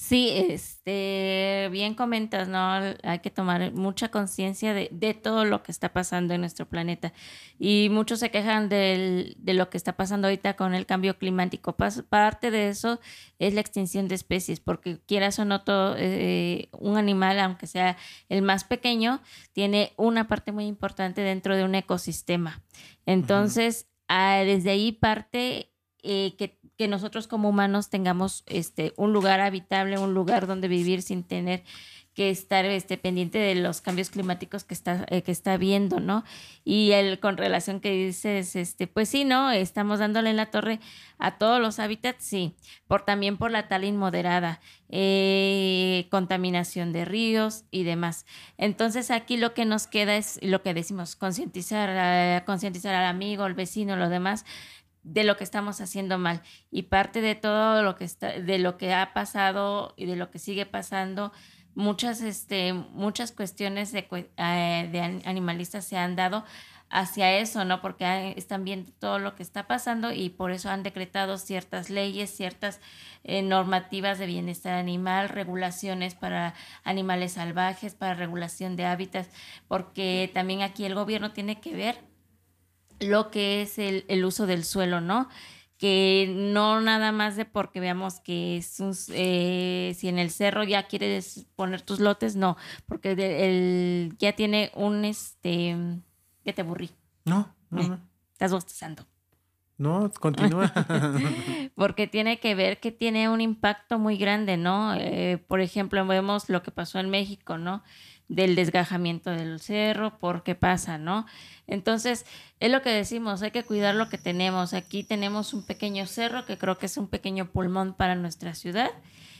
Sí, este, bien comentas, ¿no? Hay que tomar mucha conciencia de, de, todo lo que está pasando en nuestro planeta. Y muchos se quejan del, de lo que está pasando ahorita con el cambio climático. parte de eso es la extinción de especies, porque quieras o no, todo, eh, un animal, aunque sea el más pequeño, tiene una parte muy importante dentro de un ecosistema. Entonces, ah, desde ahí parte eh, que que nosotros como humanos tengamos este, un lugar habitable, un lugar donde vivir sin tener que estar este, pendiente de los cambios climáticos que está, eh, que está viendo, ¿no? Y el, con relación que dices, este, pues sí, ¿no? Estamos dándole en la torre a todos los hábitats, sí, por también por la tala inmoderada, eh, contaminación de ríos y demás. Entonces aquí lo que nos queda es lo que decimos, concientizar, concientizar al amigo, al vecino, lo demás, de lo que estamos haciendo mal. Y parte de todo lo que está de lo que ha pasado y de lo que sigue pasando muchas este muchas cuestiones de, eh, de animalistas se han dado hacia eso no porque están viendo todo lo que está pasando y por eso han decretado ciertas leyes ciertas eh, normativas de bienestar animal regulaciones para animales salvajes para regulación de hábitats porque también aquí el gobierno tiene que ver lo que es el, uso del suelo, ¿no? que no nada más de porque veamos que es un, eh, si en el cerro ya quieres poner tus lotes, no, porque el, ya tiene un, este, ya te aburrí. No, no, no. Estás bostezando. No, continúa. porque tiene que ver que tiene un impacto muy grande, ¿no? Eh, por ejemplo, vemos lo que pasó en México, ¿no? Del desgajamiento del cerro, por qué pasa, ¿no? Entonces, es lo que decimos, hay que cuidar lo que tenemos. Aquí tenemos un pequeño cerro que creo que es un pequeño pulmón para nuestra ciudad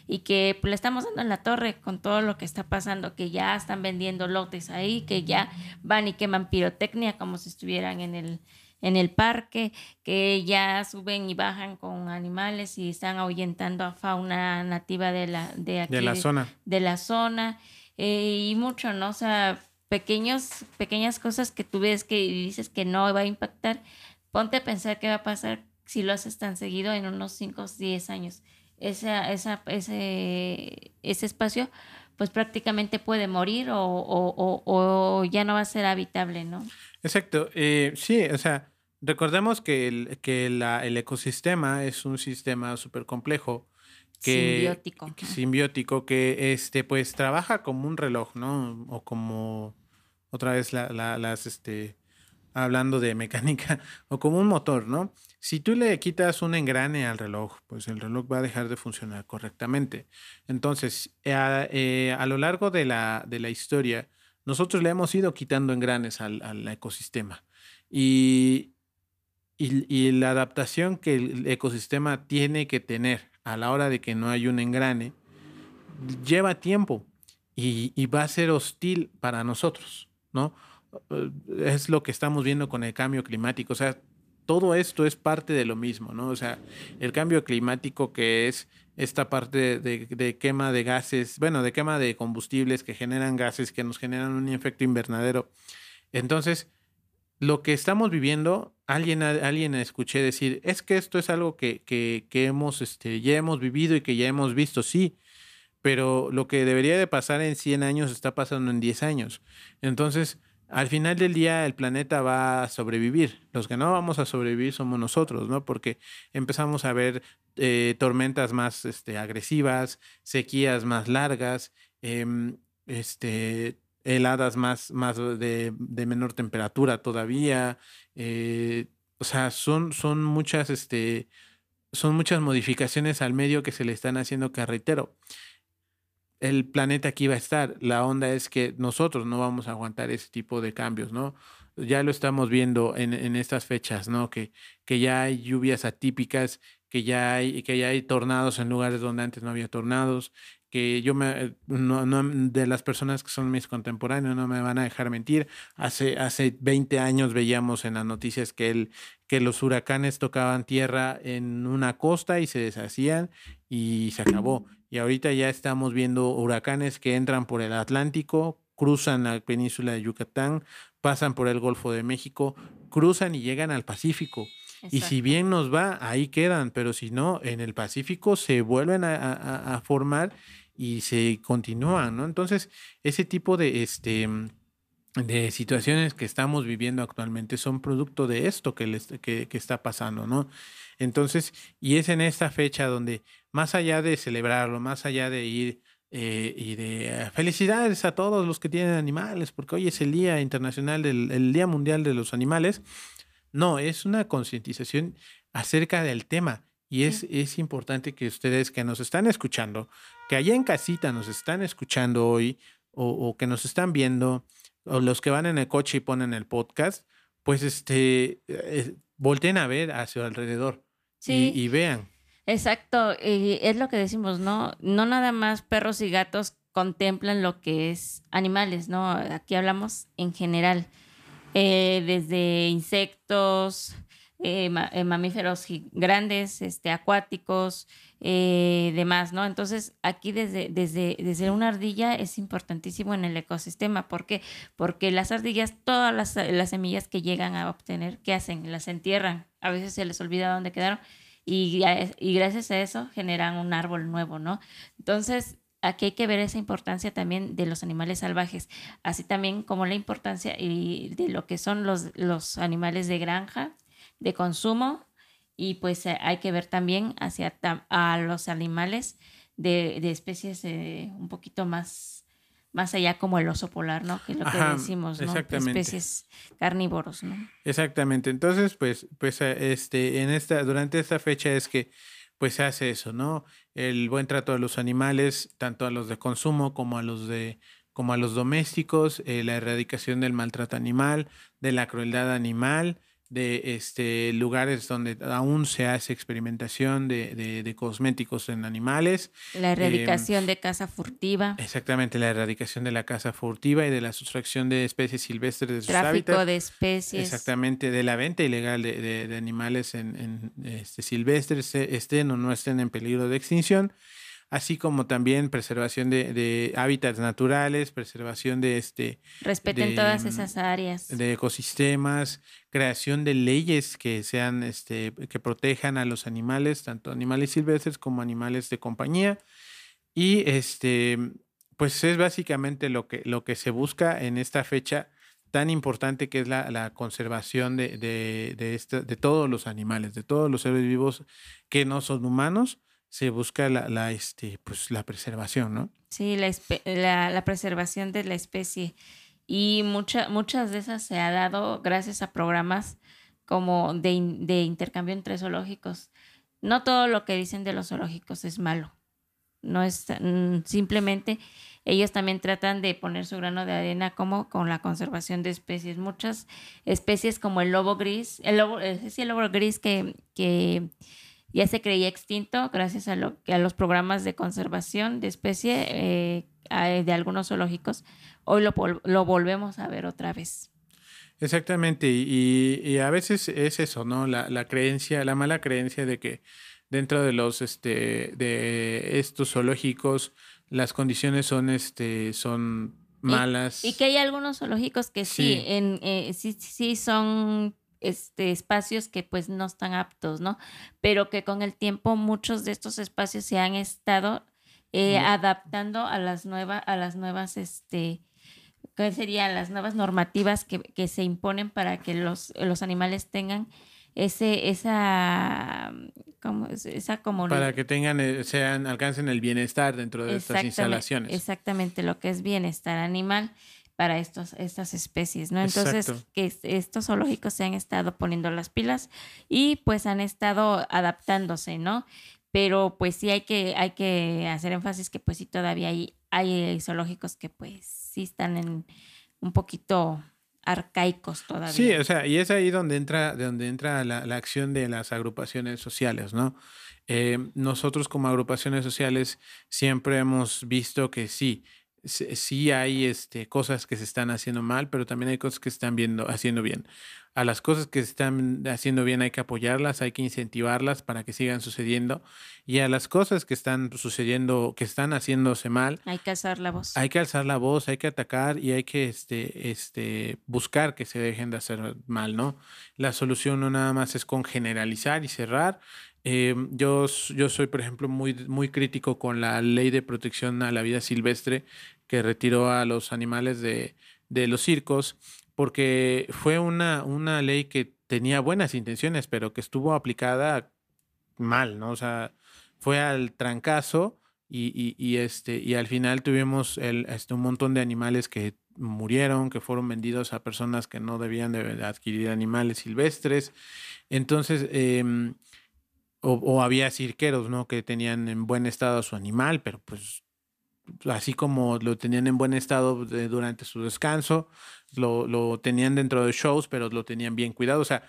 y que pues, le estamos dando en la torre con todo lo que está pasando, que ya están vendiendo lotes ahí, que ya van y queman pirotecnia como si estuvieran en el, en el parque, que ya suben y bajan con animales y están ahuyentando a fauna nativa de la, de aquí, de la zona. De la zona eh, y mucho, ¿no? O sea, pequeños, pequeñas cosas que tú ves que dices que no va a impactar. Ponte a pensar qué va a pasar si lo haces tan seguido en unos 5 o 10 años. Esa, esa, ese, ese espacio pues prácticamente puede morir o, o, o, ya no va a ser habitable, ¿no? Exacto. Eh, sí, o sea, recordemos que, que el ecosistema es un sistema súper complejo. Que, simbiótico. Que, simbiótico, que este, pues trabaja como un reloj, ¿no? O como otra vez la, la, las, este, hablando de mecánica, o como un motor, ¿no? Si tú le quitas un engrane al reloj, pues el reloj va a dejar de funcionar correctamente. Entonces, a, eh, a lo largo de la, de la, historia, nosotros le hemos ido quitando engranes al, al ecosistema. Y, y, y, la adaptación que el ecosistema tiene que tener a la hora de que no hay un engrane, lleva tiempo y, va a ser hostil para nosotros, ¿no? es lo que estamos viendo con el cambio climático. O sea, todo esto es parte de lo mismo, ¿no? O sea, el cambio climático que es esta parte de, de, quema de gases, bueno, de quema de combustibles que generan gases que nos generan un efecto invernadero. Entonces, lo que estamos viviendo, alguien, alguien escuché decir, es que esto es algo que, que, que hemos, este, ya hemos vivido y que ya hemos visto, sí, pero lo que debería de pasar en 100 años está pasando en 10 años. Entonces, al final del día el planeta va a sobrevivir. Los que no vamos a sobrevivir somos nosotros, ¿no? Porque empezamos a ver eh, tormentas más este, agresivas, sequías más largas, eh, este, heladas más, más de, de, menor temperatura todavía. Eh, o sea, son, son muchas, este, son muchas modificaciones al medio que se le están haciendo carretero el planeta aquí va a estar. La onda es que nosotros no vamos a aguantar ese tipo de cambios, ¿no? Ya lo estamos viendo en, en estas fechas, ¿no? Que, que ya hay lluvias atípicas, que ya hay, que ya hay tornados en lugares donde antes no había tornados, que yo me, no, no, de las personas que son mis contemporáneos no me van a dejar mentir. Hace, hace 20 años veíamos en las noticias que, el, que los huracanes tocaban tierra en una costa y se deshacían y se acabó. Y ahorita ya estamos viendo huracanes que entran por el Atlántico, cruzan la península de Yucatán, pasan por el Golfo de México, cruzan y llegan al Pacífico. Exacto. Y si bien nos va, ahí quedan, pero si no, en el Pacífico se vuelven a, a, a formar y se continúan, ¿no? Entonces, ese tipo de, este, de situaciones que estamos viviendo actualmente son producto de esto que, les, que, que está pasando, ¿no? Entonces, y es en esta fecha donde, más allá de celebrarlo, más allá de ir eh, y de felicidades a todos los que tienen animales, porque hoy es el Día Internacional, del, el Día Mundial de los Animales, no, es una concientización acerca del tema. Y es, es importante que ustedes que nos están escuchando, que allá en casita nos están escuchando hoy, o, o que nos están viendo, o los que van en el coche y ponen el podcast, pues este, eh, volteen a ver hacia alrededor Sí. y, y vean. Exacto, y es lo que decimos, ¿no? No nada más perros y gatos contemplan lo que es animales, ¿no? Aquí hablamos en general, eh, desde insectos, eh, eh, mamíferos grandes, este, acuáticos, eh, demás, ¿no? Entonces, aquí desde, desde, desde una ardilla es importantísimo en el ecosistema. ¿Por qué? Porque las ardillas, todas las, las semillas que llegan a obtener, ¿qué hacen? Las entierran. A veces se les olvida dónde quedaron. Y, y gracias a eso generan un árbol nuevo, ¿no? Entonces, aquí hay que ver esa importancia también de los animales salvajes, así también como la importancia y de lo que son los, los animales de granja, de consumo, y pues eh, hay que ver también hacia a los animales de, de especies eh, un poquito más, más allá como el oso polar, ¿no? Que es lo que Ajá, decimos, ¿no? exactamente. Especies carnívoros, ¿no? Exactamente. Entonces, pues, pues eh, este, en esta, durante esta fecha es que pues se hace eso, ¿no? El buen trato de los animales, tanto a los de consumo como a los de como a los domésticos, eh, la erradicación del maltrato animal, de la crueldad animal, de este, lugares donde aún se hace experimentación de, de, cosméticos en animales. La erradicación de caza furtiva. Exactamente, la erradicación de la caza furtiva y de la sustracción de especies silvestres de sus Tráfico de especies. Exactamente, de la venta ilegal de, de animales en, en este, silvestres, estén o no estén en peligro de extinción así como también preservación de, hábitats naturales, preservación de este... Respeten todas esas áreas. De ecosistemas, creación de leyes que sean, este, que protejan a los animales, tanto animales silvestres como animales de compañía. Y este, pues es básicamente lo que, lo que se busca en esta fecha tan importante que es la, conservación de, de, de todos los animales, de todos los seres vivos que no son humanos se busca la, la, este, pues, la preservación, ¿no? Sí, la, la, preservación de la especie. Y mucha, muchas de esas se ha dado gracias a programas como de, de intercambio entre zoológicos. No todo lo que dicen de los zoológicos es malo. No es mm, simplemente ellos también tratan de poner su grano de arena como con la conservación de especies. Muchas especies como el lobo gris, el lobo, eh, sí, el lobo gris que, que ya se creía extinto gracias a, lo, a los programas de conservación de especie eh, de algunos zoológicos. Hoy lo, lo, volvemos a ver otra vez. Exactamente, y, y, a veces es eso, ¿no? La, la, creencia, la mala creencia de que dentro de los, este, de estos zoológicos, las condiciones son, este, son malas. Y, que hay algunos zoológicos que sí, En, eh, sí, sí son este, espacios que pues no están aptos, ¿no? Pero que con el tiempo muchos de estos espacios se han estado eh, adaptando a las nuevas, a las nuevas, este, ¿qué serían? Las nuevas normativas que, que, se imponen para que los, los animales tengan ese, esa, como, esa como para que tengan, eh, sean, alcancen el bienestar dentro de estas instalaciones. Exactamente, lo que es bienestar animal para estos, estas especies, ¿no? Entonces, que estos zoológicos se han estado poniendo las pilas y pues han estado adaptándose, ¿no? Pero pues sí hay que, hay que hacer énfasis que pues sí todavía hay, hay zoológicos que pues sí están en un poquito arcaicos todavía. Sí, o sea, y es ahí donde entra, donde entra la, la acción de las agrupaciones sociales, ¿no? Eh, nosotros como agrupaciones sociales siempre hemos visto que sí, sí hay este, cosas que se están haciendo mal, pero también hay cosas que se están viendo, haciendo bien. A las cosas que se están haciendo bien hay que apoyarlas, hay que incentivarlas para que sigan sucediendo. Y a las cosas que están sucediendo, que están haciéndose mal, hay que alzar la voz. Hay que alzar la voz, hay que atacar y hay que este, este, buscar que se dejen de hacer mal, ¿no? La solución no nada más es con generalizar y cerrar, eh, yo, yo soy, por ejemplo, muy, muy crítico con la ley de protección a la vida silvestre que retiró a los animales de, de los circos, porque fue una, una ley que tenía buenas intenciones, pero que estuvo aplicada mal, ¿no? O sea, fue al trancazo y, y, y este, y al final tuvimos el, este, un montón de animales que murieron, que fueron vendidos a personas que no debían de adquirir animales silvestres. Entonces, eh, o, había cirqueros, ¿no? Que tenían en buen estado su animal, pero pues así como lo tenían en buen estado durante su descanso, lo, lo, tenían dentro de shows, pero lo tenían bien cuidado. O sea,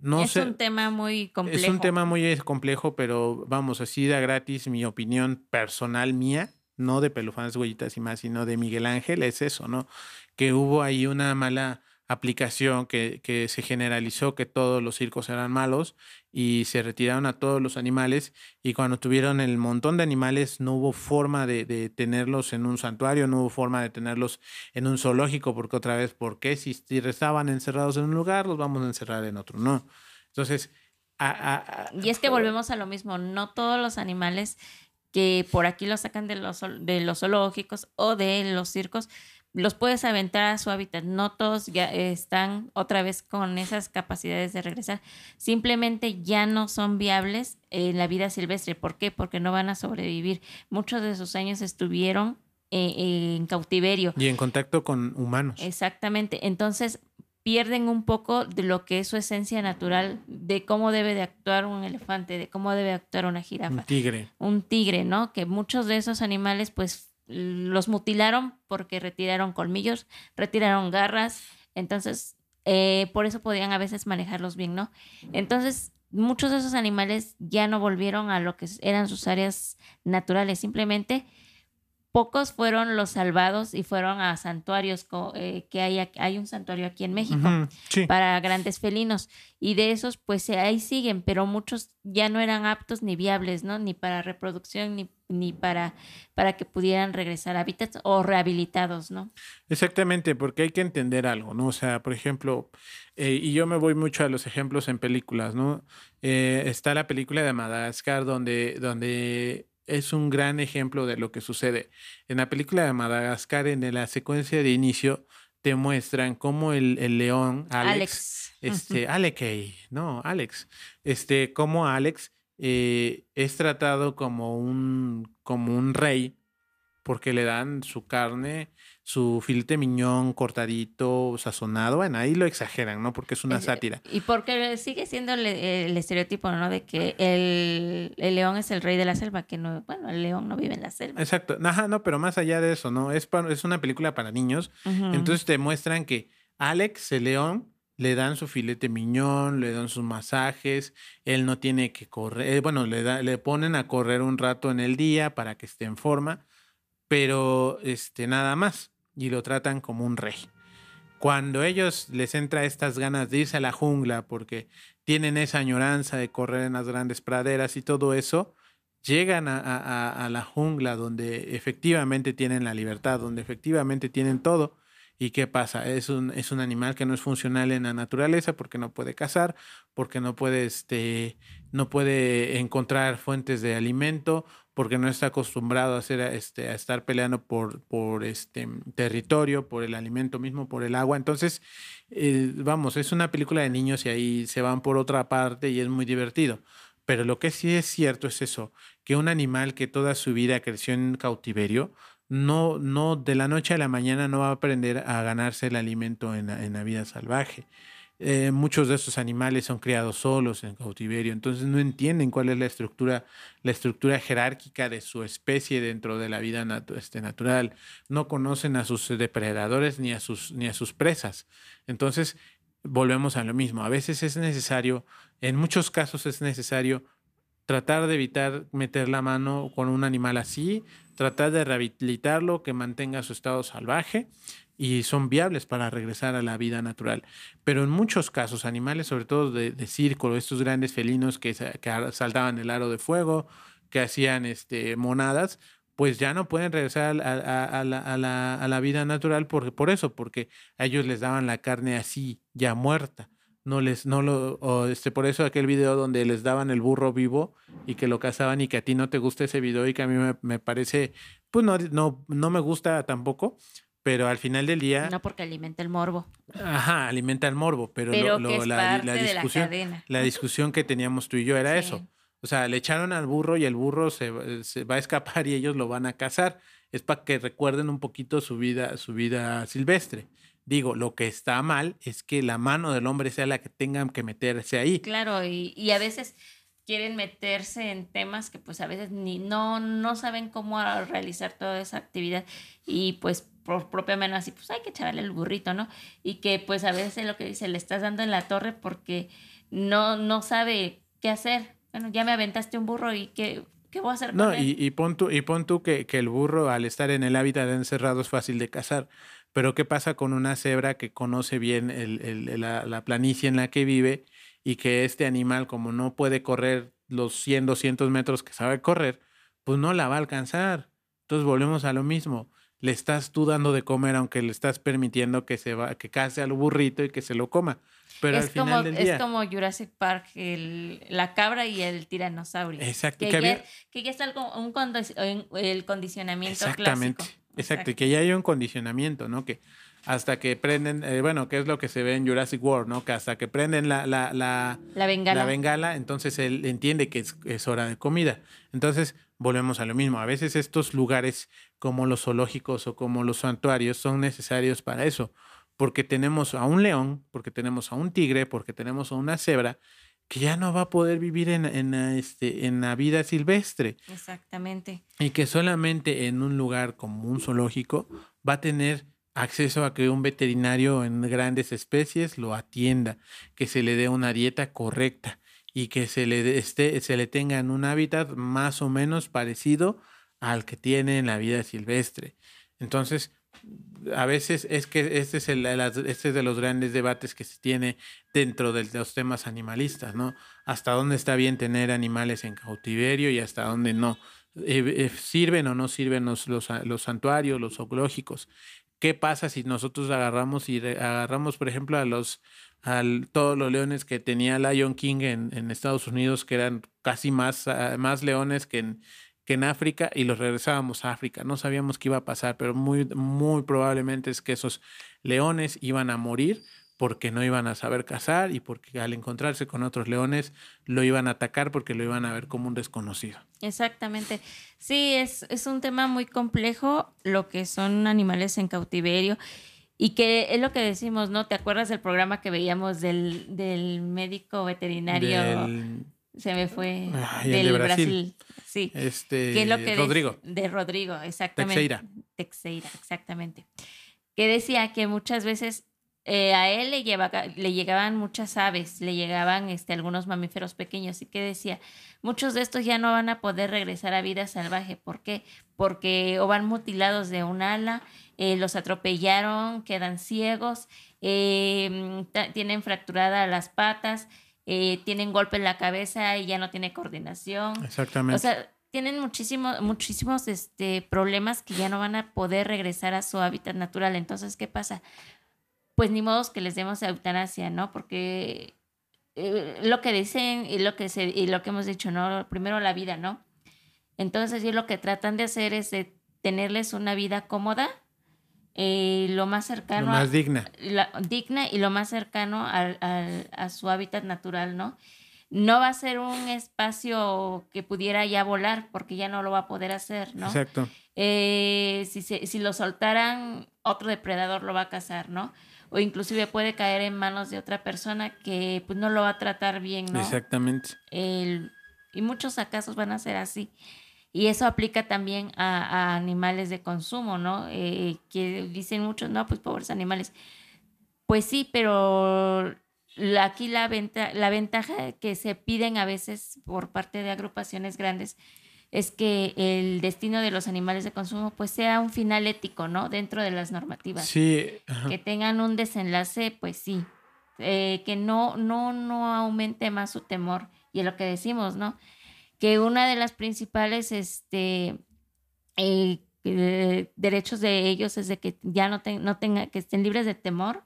no es un tema muy complejo. Es un tema muy eh, complejo, pero vamos, así da gratis mi opinión personal mía, no de Pelufans, Huellitas y más, sino de Miguel Ángel, es eso, ¿no? Que hubo ahí una mala aplicación que, que, se generalizó que todos los circos eran malos y se retiraron a todos los animales y cuando tuvieron el montón de animales no hubo forma de, de, tenerlos en un santuario, no hubo forma de tenerlos en un zoológico porque otra vez, ¿por qué si, estaban encerrados en un lugar los vamos a encerrar en otro? No. Entonces... y es que volvemos a lo mismo, no todos los animales que por aquí los sacan de los, de los zoológicos o de los circos los puedes aventar a su hábitat. No todos ya están otra vez con esas capacidades de regresar. Simplemente ya no son viables en la vida silvestre. ¿Por qué? Porque no van a sobrevivir. Muchos de sus años estuvieron eh, en cautiverio. Y en contacto con humanos. Exactamente. Entonces pierden un poco de lo que es su esencia natural, de cómo debe de actuar un elefante, de cómo debe actuar una jirafa. Un tigre. Un tigre, ¿no? Que muchos de esos animales pues los mutilaron porque retiraron colmillos, retiraron garras, entonces eh, por eso podían a veces manejarlos bien, ¿no? Entonces, muchos de esos animales ya no volvieron a lo que eran sus áreas naturales, simplemente pocos fueron los salvados y fueron a santuarios eh, que hay, hay un santuario aquí en México para grandes felinos. Y de esos pues ahí siguen pero muchos ya no eran aptos ni viables no ni para reproducción ni, ni para para que pudieran regresar a hábitats o rehabilitados no exactamente porque hay que entender algo no o sea por ejemplo eh, y yo me voy mucho a los ejemplos en películas no eh, está la película de Madagascar donde donde es un gran ejemplo de lo que sucede. En la película de Madagascar, en la secuencia de inicio, te muestran cómo el, león, Alex, este, no, Alex, este, cómo Alex eh, es tratado como un, como un rey porque le dan su carne, su filete miñón cortadito, sazonado. Bueno, ahí lo exageran, ¿no? Porque es una sátira. Y porque sigue siendo el, estereotipo, ¿no? De que el, león es el rey de la selva, que no, bueno, el león no vive en la selva. Exacto. Ajá, no, pero más allá de eso, ¿no? Es, es una película para niños. Entonces te muestran que Alex, el león, le dan su filete miñón, le dan sus masajes, él no tiene que correr, eh, bueno, le, da, le ponen a correr un rato en el día para que esté en forma pero este, nada más, y lo tratan como un rey. Cuando ellos les entra estas ganas de irse a la jungla porque tienen esa añoranza de correr en las grandes praderas y todo eso, llegan a, la jungla donde efectivamente tienen la libertad, donde efectivamente tienen todo. ¿Y qué pasa? Es un, es un animal que no es funcional en la naturaleza porque no puede cazar, porque no puede, este, no puede encontrar fuentes de alimento, porque no está acostumbrado a, hacer, este, a estar peleando por, por este territorio, por el alimento mismo, por el agua. Entonces, eh, vamos, es una película de niños y ahí se van por otra parte y es muy divertido. Pero lo que sí es cierto es eso, que un animal que toda su vida creció en cautiverio, no, no de la noche a la mañana no va a aprender a ganarse el alimento en en la vida salvaje. Eh, muchos de estos animales son criados solos en cautiverio, entonces no entienden cuál es la estructura, la estructura jerárquica de su especie dentro de la vida este, natural. No conocen a sus depredadores ni a sus, ni a sus presas. Entonces, volvemos a lo mismo. A veces es necesario, en muchos casos es necesario tratar de evitar meter la mano con un animal así, tratar de rehabilitarlo, que mantenga su estado salvaje y son viables para regresar a la vida natural. Pero en muchos casos, animales, sobre todo de, de circo, estos grandes felinos que, que, saltaban el aro de fuego, que hacían este, monadas, pues ya no pueden regresar a, la, vida natural por, por eso, porque a ellos les daban la carne así, ya muerta. No les, no lo, este, por eso aquel video donde les daban el burro vivo y que lo cazaban y que a ti no te gusta ese video y que a mí me, me parece, pues no, no, no me gusta tampoco, pero al final del día... No porque alimenta el morbo. Ajá, alimenta el morbo, pero, la, discusión, la, discusión que teníamos tú y yo era eso. O sea, le echaron al burro y el burro se, va a escapar y ellos lo van a cazar. Es para que recuerden un poquito su vida, su vida silvestre. Digo, lo que está mal es que la mano del hombre sea la que tengan que meterse ahí. Claro, y, y a veces quieren meterse en temas que pues a veces ni no, no saben cómo realizar toda esa actividad y pues por propia mano así, pues hay que echarle el burrito, ¿no? Y que pues a veces lo que dice, le estás dando en la torre porque no, no sabe qué hacer. Bueno, ya me aventaste un burro y qué, qué voy a hacer. No, Y, y pon tú, y pon tú que, que, el burro al estar en el hábitat encerrado es fácil de cazar. Pero ¿qué pasa con una cebra que conoce bien el, el, la, la planicie en la que vive y que este animal, como no puede correr los 100, 200 metros que sabe correr, pues no la va a alcanzar. Entonces volvemos a lo mismo le estás tú dando de comer, aunque le estás permitiendo que se va, que case al burrito y que se lo coma. Pero es al final como, del día, Es como Jurassic Park, el, la cabra y el tiranosaurio. Exacto. Que, ya, que ya, está un el condicionamiento Exactamente. Clásico. Exacto, que ya hay un condicionamiento, ¿no? Que hasta que prenden, eh, bueno, que es lo que se ve en Jurassic World, ¿no? Que hasta que prenden la, la, la, la bengala. la bengala, entonces él entiende que es, es hora de comida. Entonces, volvemos a lo mismo. A veces estos lugares como los zoológicos o como los santuarios son necesarios para eso, porque tenemos a un león, porque tenemos a un tigre, porque tenemos a una cebra que ya no va a poder vivir en, en, este, en la vida silvestre. Exactamente. Y que solamente en un lugar como un zoológico va a tener acceso a que un veterinario en grandes especies lo atienda, que se le dé una dieta correcta y que se le, esté, se le tenga en un hábitat más o menos parecido al que tiene en la vida silvestre. Entonces, a veces es que este es, el, este es de los grandes debates que se tiene dentro de los temas animalistas, ¿no? Hasta dónde está bien tener animales en cautiverio y hasta dónde no. Eh, eh, ¿Sirven o no sirven los, los, los santuarios, los zoológicos? ¿Qué pasa si nosotros agarramos y agarramos, por ejemplo, a los a todos los leones que tenía Lion King en, Estados Unidos, que eran casi más, ah, más leones que en, que en África y los regresábamos a África. No sabíamos qué iba a pasar, pero muy, muy probablemente es que esos leones iban a morir porque no iban a saber cazar y porque al encontrarse con otros leones lo iban a atacar porque lo iban a ver como un desconocido. Exactamente. Sí, es, es un tema muy complejo lo que son animales en cautiverio y que es lo que decimos, ¿no? ¿Te acuerdas del programa que veíamos del, del médico veterinario? Se me fue del Brasil. Sí. Este, ¿Qué es lo que Rodrigo. De, Rodrigo, exactamente. Texeira. Texeira, exactamente. Que decía que muchas veces eh, a él le, lleva, le llegaban muchas aves, le llegaban este, algunos mamíferos pequeños y que decía, muchos de estos ya no van a poder regresar a vida salvaje. ¿Por qué? Porque o van mutilados de un ala, eh, los atropellaron, quedan ciegos, eh, tienen fracturadas las patas eh, tienen golpe en la cabeza y ya no tiene coordinación. Exactamente. O sea, tienen muchísimos, muchísimos este, problemas que ya no van a poder regresar a su hábitat natural. Entonces, ¿qué pasa? Pues ni modo que les demos eutanasia, ¿no? Porque eh, lo que dicen y lo que, se, y lo que hemos dicho, ¿no? Primero la vida, ¿no? Entonces, lo que tratan de hacer es de tenerles una vida cómoda, eh, lo más cercano. Lo más digna. digna y lo más cercano a su hábitat natural, ¿no? No va a ser un espacio que pudiera ya volar porque ya no lo va a poder hacer, ¿no? Exacto. Eh, si, si lo soltaran, otro depredador lo va a cazar, ¿no? O inclusive puede caer en manos de otra persona que pues no lo va a tratar bien, ¿no? Exactamente. y muchos casos van a ser así. Y eso aplica también a, animales de consumo, ¿no? Eh, que dicen muchos, no, pues pobres animales. Pues sí, pero aquí la, venta, la ventaja que se piden a veces por parte de agrupaciones grandes es que el destino de los animales de consumo pues sea un final ético, ¿no? Dentro de las normativas. Sí. Que tengan un desenlace, pues sí. Eh, que no, no, no aumente más su temor. Y es lo que decimos, ¿no? Que una de las principales este, eh, eh, derechos de ellos es de que ya no, no tenga, que estén libres de temor,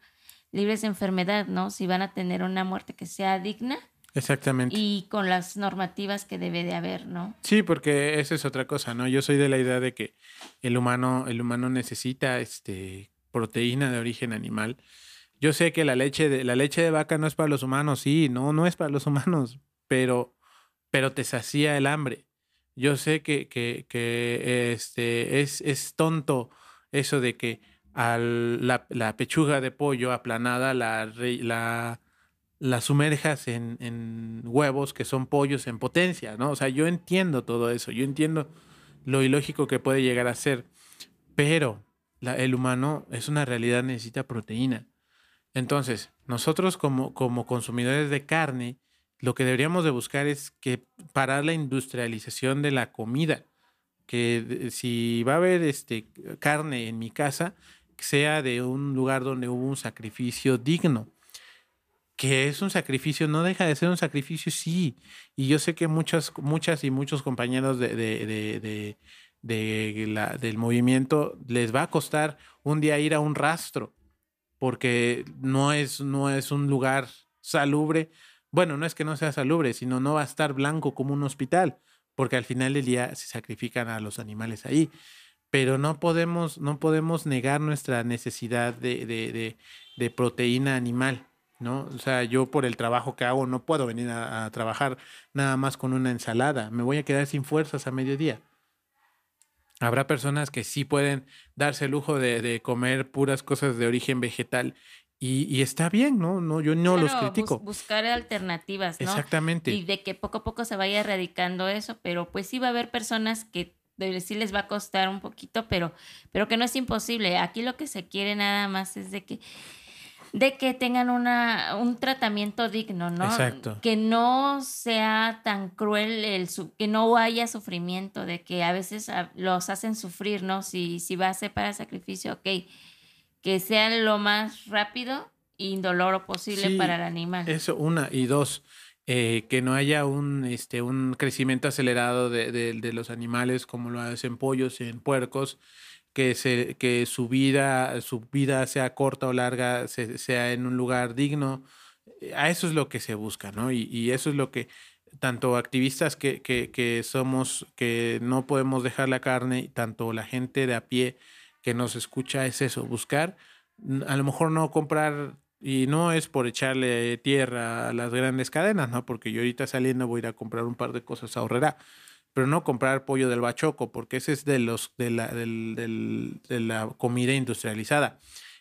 libres de enfermedad, ¿no? Si van a tener una muerte que sea digna. Exactamente. Y con las normativas que debe de haber, ¿no? Sí, porque esa es otra cosa, ¿no? Yo soy de la idea de que el humano, el humano necesita este, proteína de origen animal. Yo sé que la leche de, la leche de vaca no es para los humanos, sí, no, no es para los humanos, pero pero te sacía el hambre. Yo sé que, que, que este, es, es tonto eso de que al, la, la, pechuga de pollo aplanada la, la, sumerjas en, en, huevos que son pollos en potencia, ¿no? O sea, yo entiendo todo eso, yo entiendo lo ilógico que puede llegar a ser, pero el humano es una realidad, necesita proteína. Entonces, nosotros como, como consumidores de carne, lo que deberíamos de buscar es que parar la industrialización de la comida. Que si va a haber este, carne en mi casa, sea de un lugar donde hubo un sacrificio digno. Que es un sacrificio, no deja de ser un sacrificio, sí. Y yo sé que muchas, muchas y muchos compañeros de, de, de, la, del movimiento les va a costar un día ir a un rastro, porque no es, no es un lugar salubre bueno, no es que no sea salubre, sino no va a estar blanco como un hospital, porque al final del día se sacrifican a los animales ahí. Pero no podemos, no podemos negar nuestra necesidad de, proteína animal, ¿no? O sea, yo por el trabajo que hago no puedo venir a, trabajar nada más con una ensalada. Me voy a quedar sin fuerzas a mediodía. Habrá personas que sí pueden darse el lujo de, comer puras cosas de origen vegetal Y, está bien, ¿no? no yo no los critico. buscar alternativas, ¿no? Exactamente. Y de que poco a poco se vaya erradicando eso, pero pues sí va a haber personas que sí les va a costar un poquito, pero, pero que no es imposible. Aquí lo que se quiere nada más es de que de que tengan una, un tratamiento digno, ¿no? Exacto. Que no sea tan cruel, el, que no haya sufrimiento, de que a veces los hacen sufrir, ¿no? Si, si va a ser para sacrificio, ok, que sea lo más rápido e indoloro posible para el animal. Eso, una. Y dos, eh, que no haya un, este, un crecimiento acelerado de, de, los animales como lo hacen pollos y en puercos, que, se, que su, vida, su vida sea corta o larga, sea en un lugar digno. Eh, a eso es lo que se busca, ¿no? Y, y eso es lo que tanto activistas que, que, que, somos, que no podemos dejar la carne, tanto la gente de a pie que nos escucha, es eso, buscar, a lo mejor no comprar y no es por echarle tierra a las grandes cadenas, ¿no? Porque yo ahorita saliendo voy a ir a comprar un par de cosas a Horrera. Pero no comprar pollo del bachoco, porque ese es de, los, de, la, del, de la comida industrializada,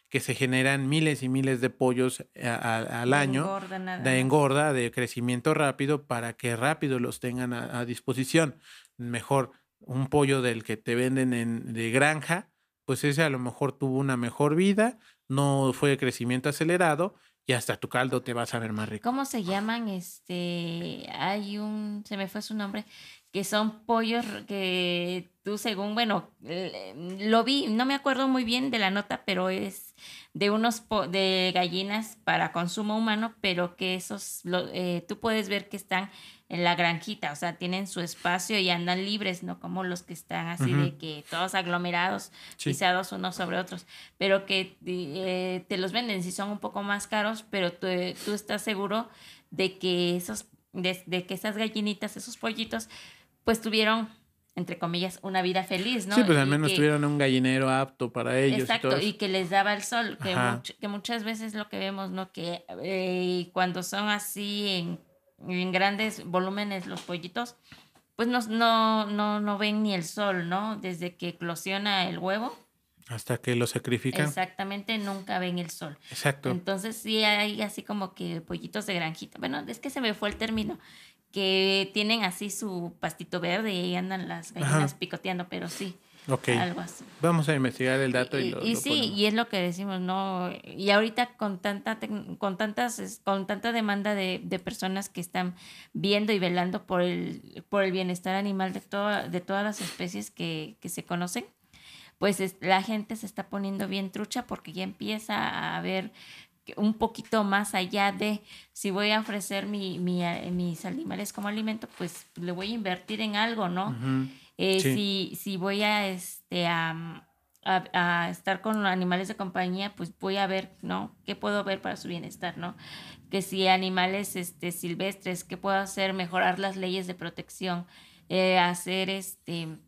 que se generan miles y miles de pollos al año de engorda, de crecimiento rápido, para que rápido los tengan a, disposición. Mejor un pollo del que te venden en, de granja, pues ese a lo mejor tuvo una mejor vida, no fue crecimiento acelerado y hasta tu caldo te va a saber más rico. ¿Cómo se llaman? Este, hay un, se me fue su nombre, que son pollos que tú según, bueno, lo vi, no me acuerdo muy bien de la nota, pero es de unos de gallinas para consumo humano, pero que esos, eh, tú puedes ver que están en la granjita, o sea, tienen su espacio y andan libres, no como los que están así de que todos aglomerados, pisados unos sobre otros, pero que eh, te los venden si son un poco más caros, pero tú, tú estás seguro de que esos, de, que esas gallinitas, esos pollitos, pues tuvieron entre comillas, una vida feliz, ¿no? Sí, pues al menos tuvieron un gallinero apto para ellos. Exacto, y, que les daba el sol, que, que, muchas veces lo que vemos, ¿no? Que eh, cuando son así en en grandes volúmenes los pollitos, pues no, no, no, no ven ni el sol, ¿no? Desde que eclosiona el huevo. Hasta que lo sacrifican. Exactamente, nunca ven el sol. Exacto. Entonces sí hay así como que pollitos de granjita. Bueno, es que se me fue el término. Que tienen así su pastito verde y andan las gallinas picoteando, pero sí. Ok. Vamos a investigar el dato y, y, sí, y es lo que decimos, ¿no? Y ahorita con tanta con tantas con tanta demanda de, personas que están viendo y velando por el por el bienestar animal de toda, de todas las especies que, se conocen, pues la gente se está poniendo bien trucha porque ya empieza a ver un poquito más allá de si voy a ofrecer mi, mis animales como alimento, pues le voy a invertir en algo, ¿no? Eh, si, si voy a, este, a, a, estar con animales de compañía, pues voy a ver, ¿no? ¿Qué puedo ver para su bienestar, ¿no? Que si animales este, silvestres, ¿qué puedo hacer? Mejorar las leyes de protección, eh, hacer este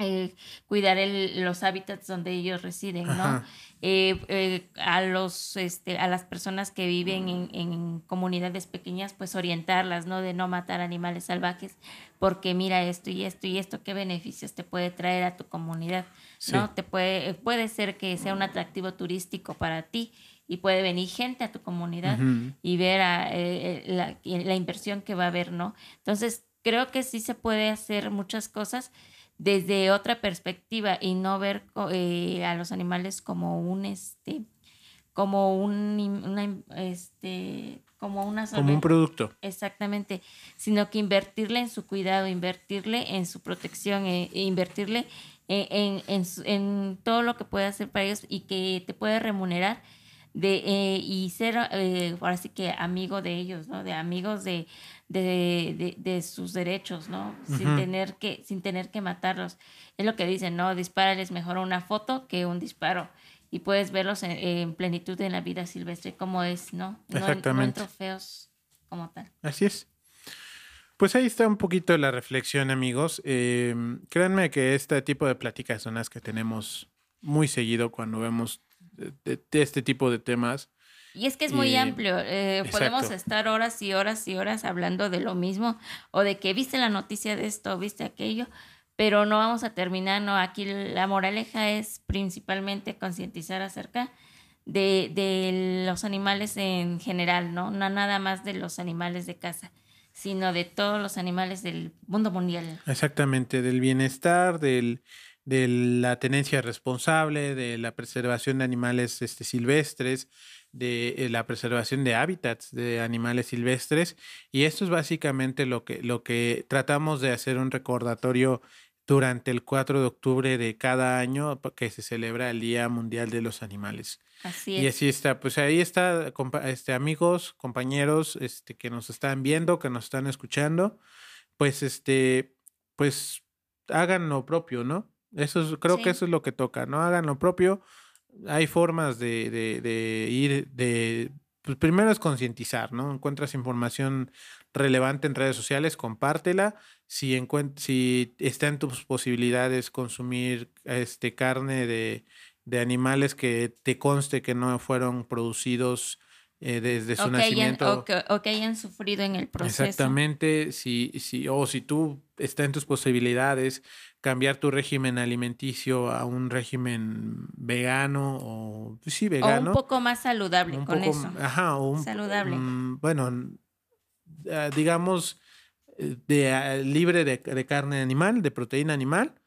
eh, cuidar el, los hábitats donde ellos residen, ¿no? Eh, eh, a los este, a las personas que viven en, en, comunidades pequeñas, pues orientarlas, ¿no? De no matar animales salvajes, porque mira esto y esto y esto, qué beneficios te puede traer a tu comunidad, ¿no? Te puede, puede ser que sea un atractivo turístico para ti y puede venir gente a tu comunidad y ver a, la, la inversión que va a haber, ¿no? Entonces, creo que sí se puede hacer muchas cosas desde otra perspectiva y no ver eh, a los animales como un este como un una, este como una como un producto. Exactamente sino que invertirle en su cuidado invertirle en su protección e, e invertirle en, en, en, todo lo que puede hacer para ellos y que te puede remunerar de eh, y ser eh, ahora sí que amigo de ellos no de amigos de de, de, sus derechos, ¿no? Sin tener que, sin tener que matarlos. Es lo que dicen, ¿no? Dispárales mejor una foto que un disparo. Y puedes verlos en, plenitud en la vida silvestre, como es, ¿no? Exactamente. No en, trofeos como tal. Así es. Pues ahí está un poquito la reflexión, amigos. Eh, créanme que este tipo de pláticas son las que tenemos muy seguido cuando vemos de este tipo de temas. Y es que es muy amplio. Eh, podemos estar horas y horas y horas hablando de lo mismo o de que viste la noticia de esto, viste aquello, pero no vamos a terminar. No, aquí la moraleja es principalmente concientizar acerca de, de los animales en general, ¿no? No nada más de los animales de casa sino de todos los animales del mundo mundial. Exactamente, del bienestar, del, de la tenencia responsable, de la preservación de animales este, silvestres, de eh, la preservación de hábitats de animales silvestres. Y esto es básicamente lo que, lo que tratamos de hacer un recordatorio durante el 4 de octubre de cada año que se celebra el Día Mundial de los Animales. Así Y es. así está, pues ahí está, este, amigos, compañeros, este, que nos están viendo, que nos están escuchando, pues este, pues hagan lo propio, ¿no? Eso es, creo Sí. que eso es lo que toca, ¿no? Hagan lo propio. Hay formas de, de, de ir, de, pues primero es concientizar, ¿no? Encuentras información relevante en redes sociales, compártela. Si, si está en tus posibilidades consumir este, carne de, de animales que te conste que no fueron producidos eh, desde su O que, hayan, nacimiento. o, que, o que hayan sufrido en el proceso. Exactamente, si, si, o si tú está en tus posibilidades cambiar tu régimen alimenticio a un régimen vegano o pues sí, O vegano. un poco más saludable un con poco, eso. Ajá, o un, Saludable. mm, bueno, ah, digamos, eh, de, ah, libre de, de carne animal, de proteína animal,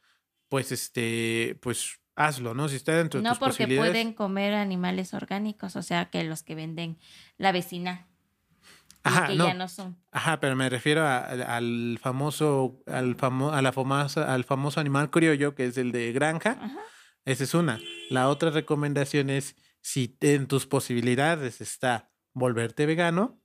pues este, pues hazlo, ¿no? Si está dentro de No tus porque posibilidades. pueden comer animales orgánicos, o sea que los que venden la vecina. Ajá, que no. ya no son. Ajá, pero me refiero a- al- al famoso, al famo, a la famosa, al famoso animal criollo que es el de granja. Ajá. Esa es una. La otra recomendación es si en tus posibilidades está volverte vegano,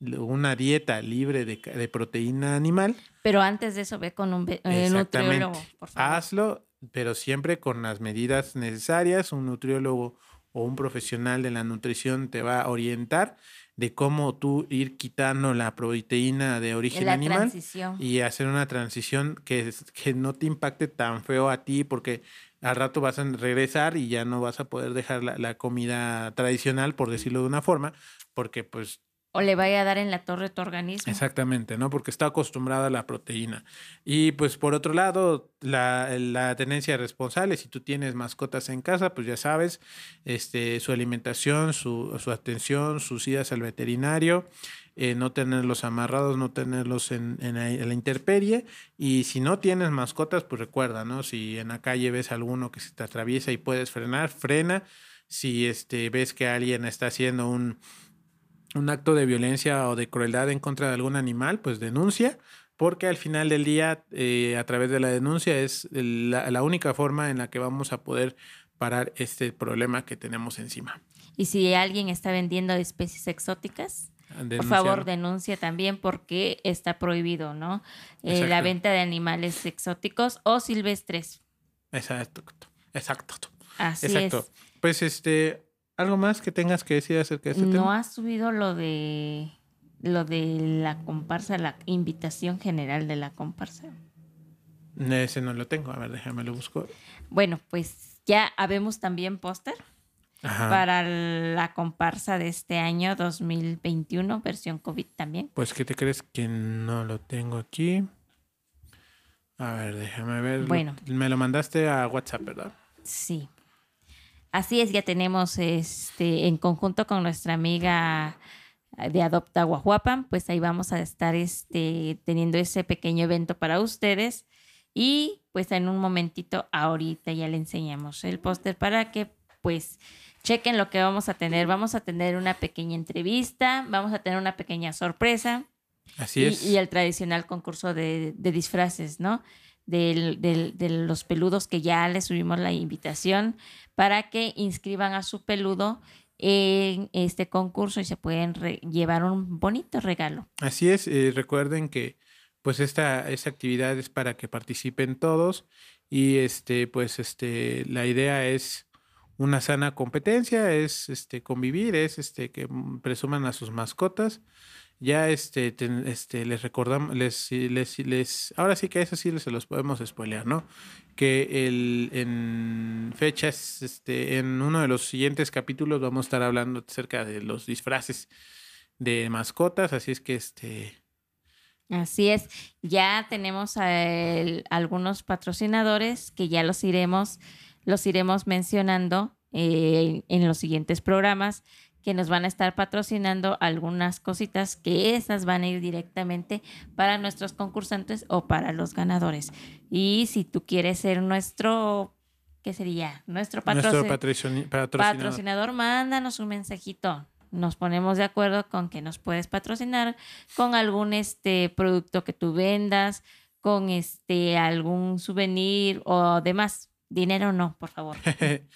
una dieta libre de, de proteína animal, Pero antes de eso ve con un ve- eh, nutriólogo, por favor. hazlo, pero siempre con las medidas necesarias. Un nutriólogo o un profesional de la nutrición te va a orientar de cómo tú ir quitando la proteína de en origen la animal transición. y hacer una transición que, es- que no te impacte tan feo a ti porque al rato vas a regresar y ya no vas a poder dejar la, la comida tradicional, por decirlo de una forma, porque pues O le vaya a dar en la torre tu organismo. exactamente, ¿no? Porque está acostumbrada a la proteína. Y pues por otro lado, la, la tenencia responsable, si tú tienes mascotas en casa, pues ya sabes, este, su alimentación, su, su atención, sus idas al veterinario, eh, no tenerlos amarrados, no tenerlos en, la, en la intemperie. Y si no tienes mascotas, pues recuerda, ¿no? Si en la calle ves alguno que se te atraviesa y puedes frenar, frena. Si este, ves que alguien está haciendo un, un acto de violencia o de crueldad en contra de algún animal, pues denuncia, porque al final del día, eh, a través de la denuncia, es la, la única forma en la que vamos a poder parar este problema que tenemos encima. Y si alguien está vendiendo especies exóticas, por Denunciarlo. favor denuncia también porque está prohibido, ¿no? Eh, la venta de animales exóticos o silvestres. Exacto. Exacto. Así Exacto. es. Pues este, algo más que tengas que decir acerca de este No tema. has subido lo de lo de la comparsa, la invitación general de la comparsa. Ese no lo tengo. A ver, déjame lo busco. Bueno, pues ya habemos también póster para la comparsa de este año 2021, versión COVID también. Pues, ¿qué te crees que no lo tengo aquí? A ver, déjame ver. Bueno. Me lo mandaste a WhatsApp, ¿verdad? Sí. Así es, ya tenemos este en conjunto con nuestra amiga de Adopta Guajuapan, pues ahí vamos a estar este, teniendo ese pequeño evento para ustedes. Y pues en un momentito, ahorita ya le enseñamos el póster para que pues chequen lo que vamos a tener. Vamos a tener una pequeña entrevista, vamos a tener una pequeña sorpresa Así y, es. y el tradicional concurso de, de disfraces, ¿no? Del- del- de los peludos que ya les subimos la invitación para que inscriban a su peludo en este concurso y se pueden llevar un bonito regalo. Así es, eh, recuerden que pues esta, esta actividad es para que participen todos y este pues este la idea es una sana competencia, es este convivir, es este que presuman a sus mascotas. Ya este, este les recordamos les, les les ahora sí que eso sí se los podemos spoilear, ¿no? Que el en fechas este en uno de los siguientes capítulos vamos a estar hablando acerca de los disfraces de mascotas, así es que este Así es, ya tenemos algunos patrocinadores que ya los iremos, los iremos mencionando eh, en los siguientes programas que nos van a estar patrocinando algunas cositas que esas van a ir directamente para nuestros concursantes o para los ganadores. Y si tú quieres ser nuestro, ¿qué sería? Nuestro, Nuestro patrocin- patrocinador. patrocinador, mándanos un mensajito. Nos ponemos de acuerdo con que nos puedes patrocinar con algún este producto que tú vendas, con este algún souvenir o demás. Dinero no, por favor.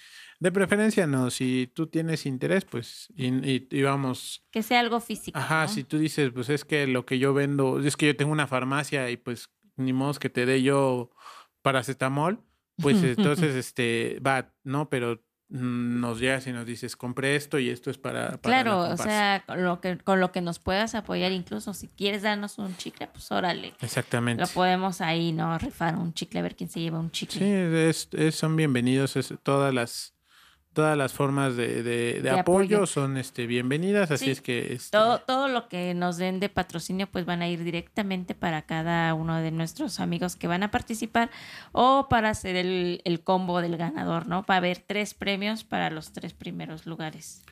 De preferencia no, si tú tienes interés, pues, y, y- y vamos, Que sea algo físico. ajá, ¿no? si tú dices, pues es que lo que yo vendo, es que yo tengo una farmacia y pues ni modo que te dé yo paracetamol, pues entonces, este, va, ¿no? Pero nos llegas y nos dices, compré esto y esto es para... para la Claro, o comparsa". sea, con lo, que, con lo que nos puedas apoyar, incluso si quieres darnos un chicle, pues órale. Exactamente. Lo podemos ahí, ¿no? Rifar un chicle, a ver quién se lleva un chicle. Sí, es- es- son bienvenidos es- todas las todas las formas de, de- de De apoyo, apoyo. son este bienvenidas, así Sí, es que este, Todo, todo lo que nos den de patrocinio, pues van a ir directamente para cada uno de nuestros amigos que van a participar o para hacer el, el combo del ganador, ¿no? Va a haber tres premios para los tres primeros lugares.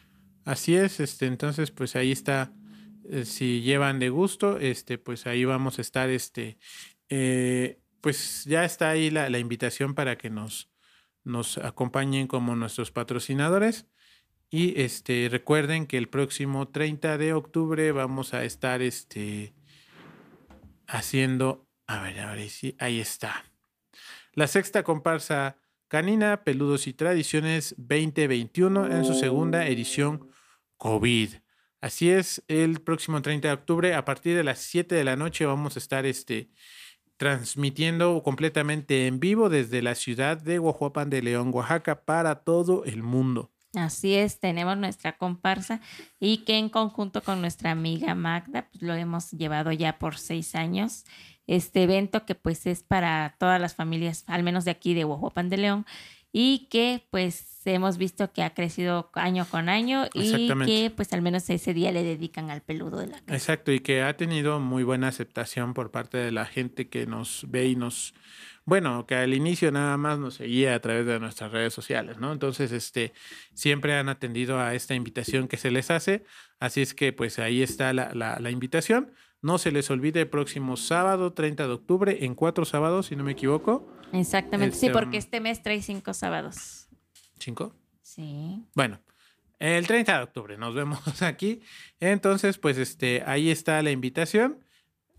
así es, este entonces pues ahí está eh, si llevan de gusto, este pues ahí vamos a estar este eh, pues ya está ahí la, la invitación para que nos nos acompañen como nuestros patrocinadores. Y este, recuerden que el próximo 30 de octubre vamos a estar este, haciendo. A ver, ahora sí, ahí está. La sexta comparsa canina, peludos y tradiciones 2021 en su segunda edición COVID. Así es, el próximo 30 de octubre, a partir de las 7 de la noche, vamos a estar este, transmitiendo completamente en vivo desde la ciudad de Guajuapan de León, Oaxaca, para todo el mundo. Así es, tenemos nuestra comparsa y que en conjunto con nuestra amiga Magda, pues lo hemos llevado ya por seis años. Este evento que pues es para todas las familias, al menos de aquí de Huajuapan de León, y que pues hemos visto que ha crecido año con año y que pues al menos ese día le dedican al peludo de la casa. Exacto, y que ha tenido muy buena aceptación por parte de la gente que nos ve y nos, bueno, que al inicio nada más nos seguía a través de nuestras redes sociales, ¿no? Entonces, este, siempre han atendido a esta invitación que se les hace, así es que pues ahí está la, la, la invitación. No se les olvide, próximo sábado, 30 de octubre, en cuatro sábados, si no me equivoco. Exactamente, sí, Este, porque um, este mes trae cinco sábados. ¿Cinco? Sí. Bueno, el 30 de octubre nos vemos aquí. Entonces, pues este, ahí está la invitación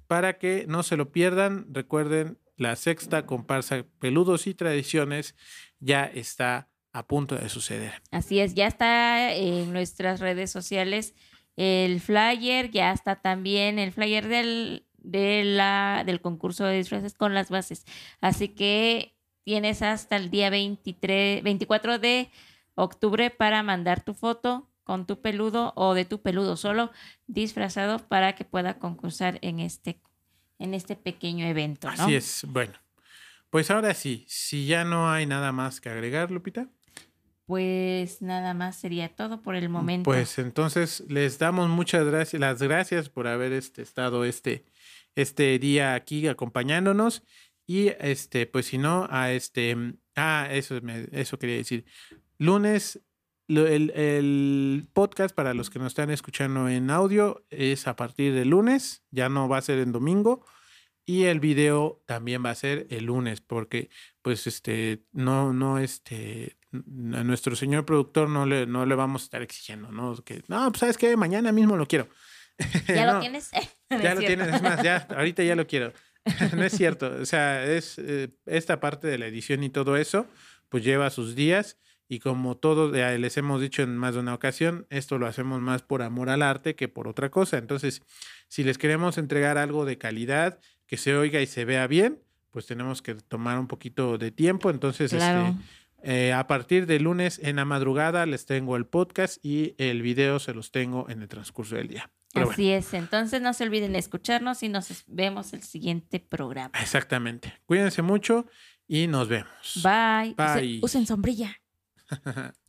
para que no se lo pierdan. Recuerden, la sexta comparsa Peludos y Tradiciones ya está a punto de suceder. Así es, ya está en nuestras redes sociales el flyer, ya está también el flyer del, de la, del concurso de disfraces con las bases. Así que tienes hasta el día 23, 24 de octubre para mandar tu foto con tu peludo o de tu peludo solo disfrazado para que pueda concursar en este, en este pequeño evento. Así es. Bueno, pues ahora sí, si ya no hay nada más que agregar, Lupita. Pues nada más sería todo por el momento. Pues entonces les damos muchas gracias, las gracias por haber este, estado este, este día aquí acompañándonos. Y este, pues si no, a este, ah, eso, me- eso quería decir. Lunes, lo- el, el podcast para los que nos están escuchando en audio es a partir de lunes, ya no va a ser en domingo. Y el video también va a ser el lunes, porque pues este, no, no, este, a nuestro señor productor no le, no le vamos a estar exigiendo, ¿no? Que, no, pues sabes que mañana mismo lo quiero. ¿Ya No, lo tienes? No Ya lo cierto. tienes, es más, ya, ahorita ya lo quiero. no es cierto, o sea, es eh, esta parte de la edición y todo eso, pues lleva sus días y como todos les hemos dicho en más de una ocasión, esto lo hacemos más por amor al arte que por otra cosa. Entonces, si les queremos entregar algo de calidad, que se oiga y se vea bien, pues tenemos que tomar un poquito de tiempo. Entonces, Claro. este, eh, a partir de lunes en la madrugada les tengo el podcast y el video se los tengo en el transcurso del día. Pero bueno. Así es. Entonces no se olviden escucharnos y nos vemos el siguiente programa. Exactamente. Cuídense mucho y nos vemos. Bye. Bye. usen sombrilla.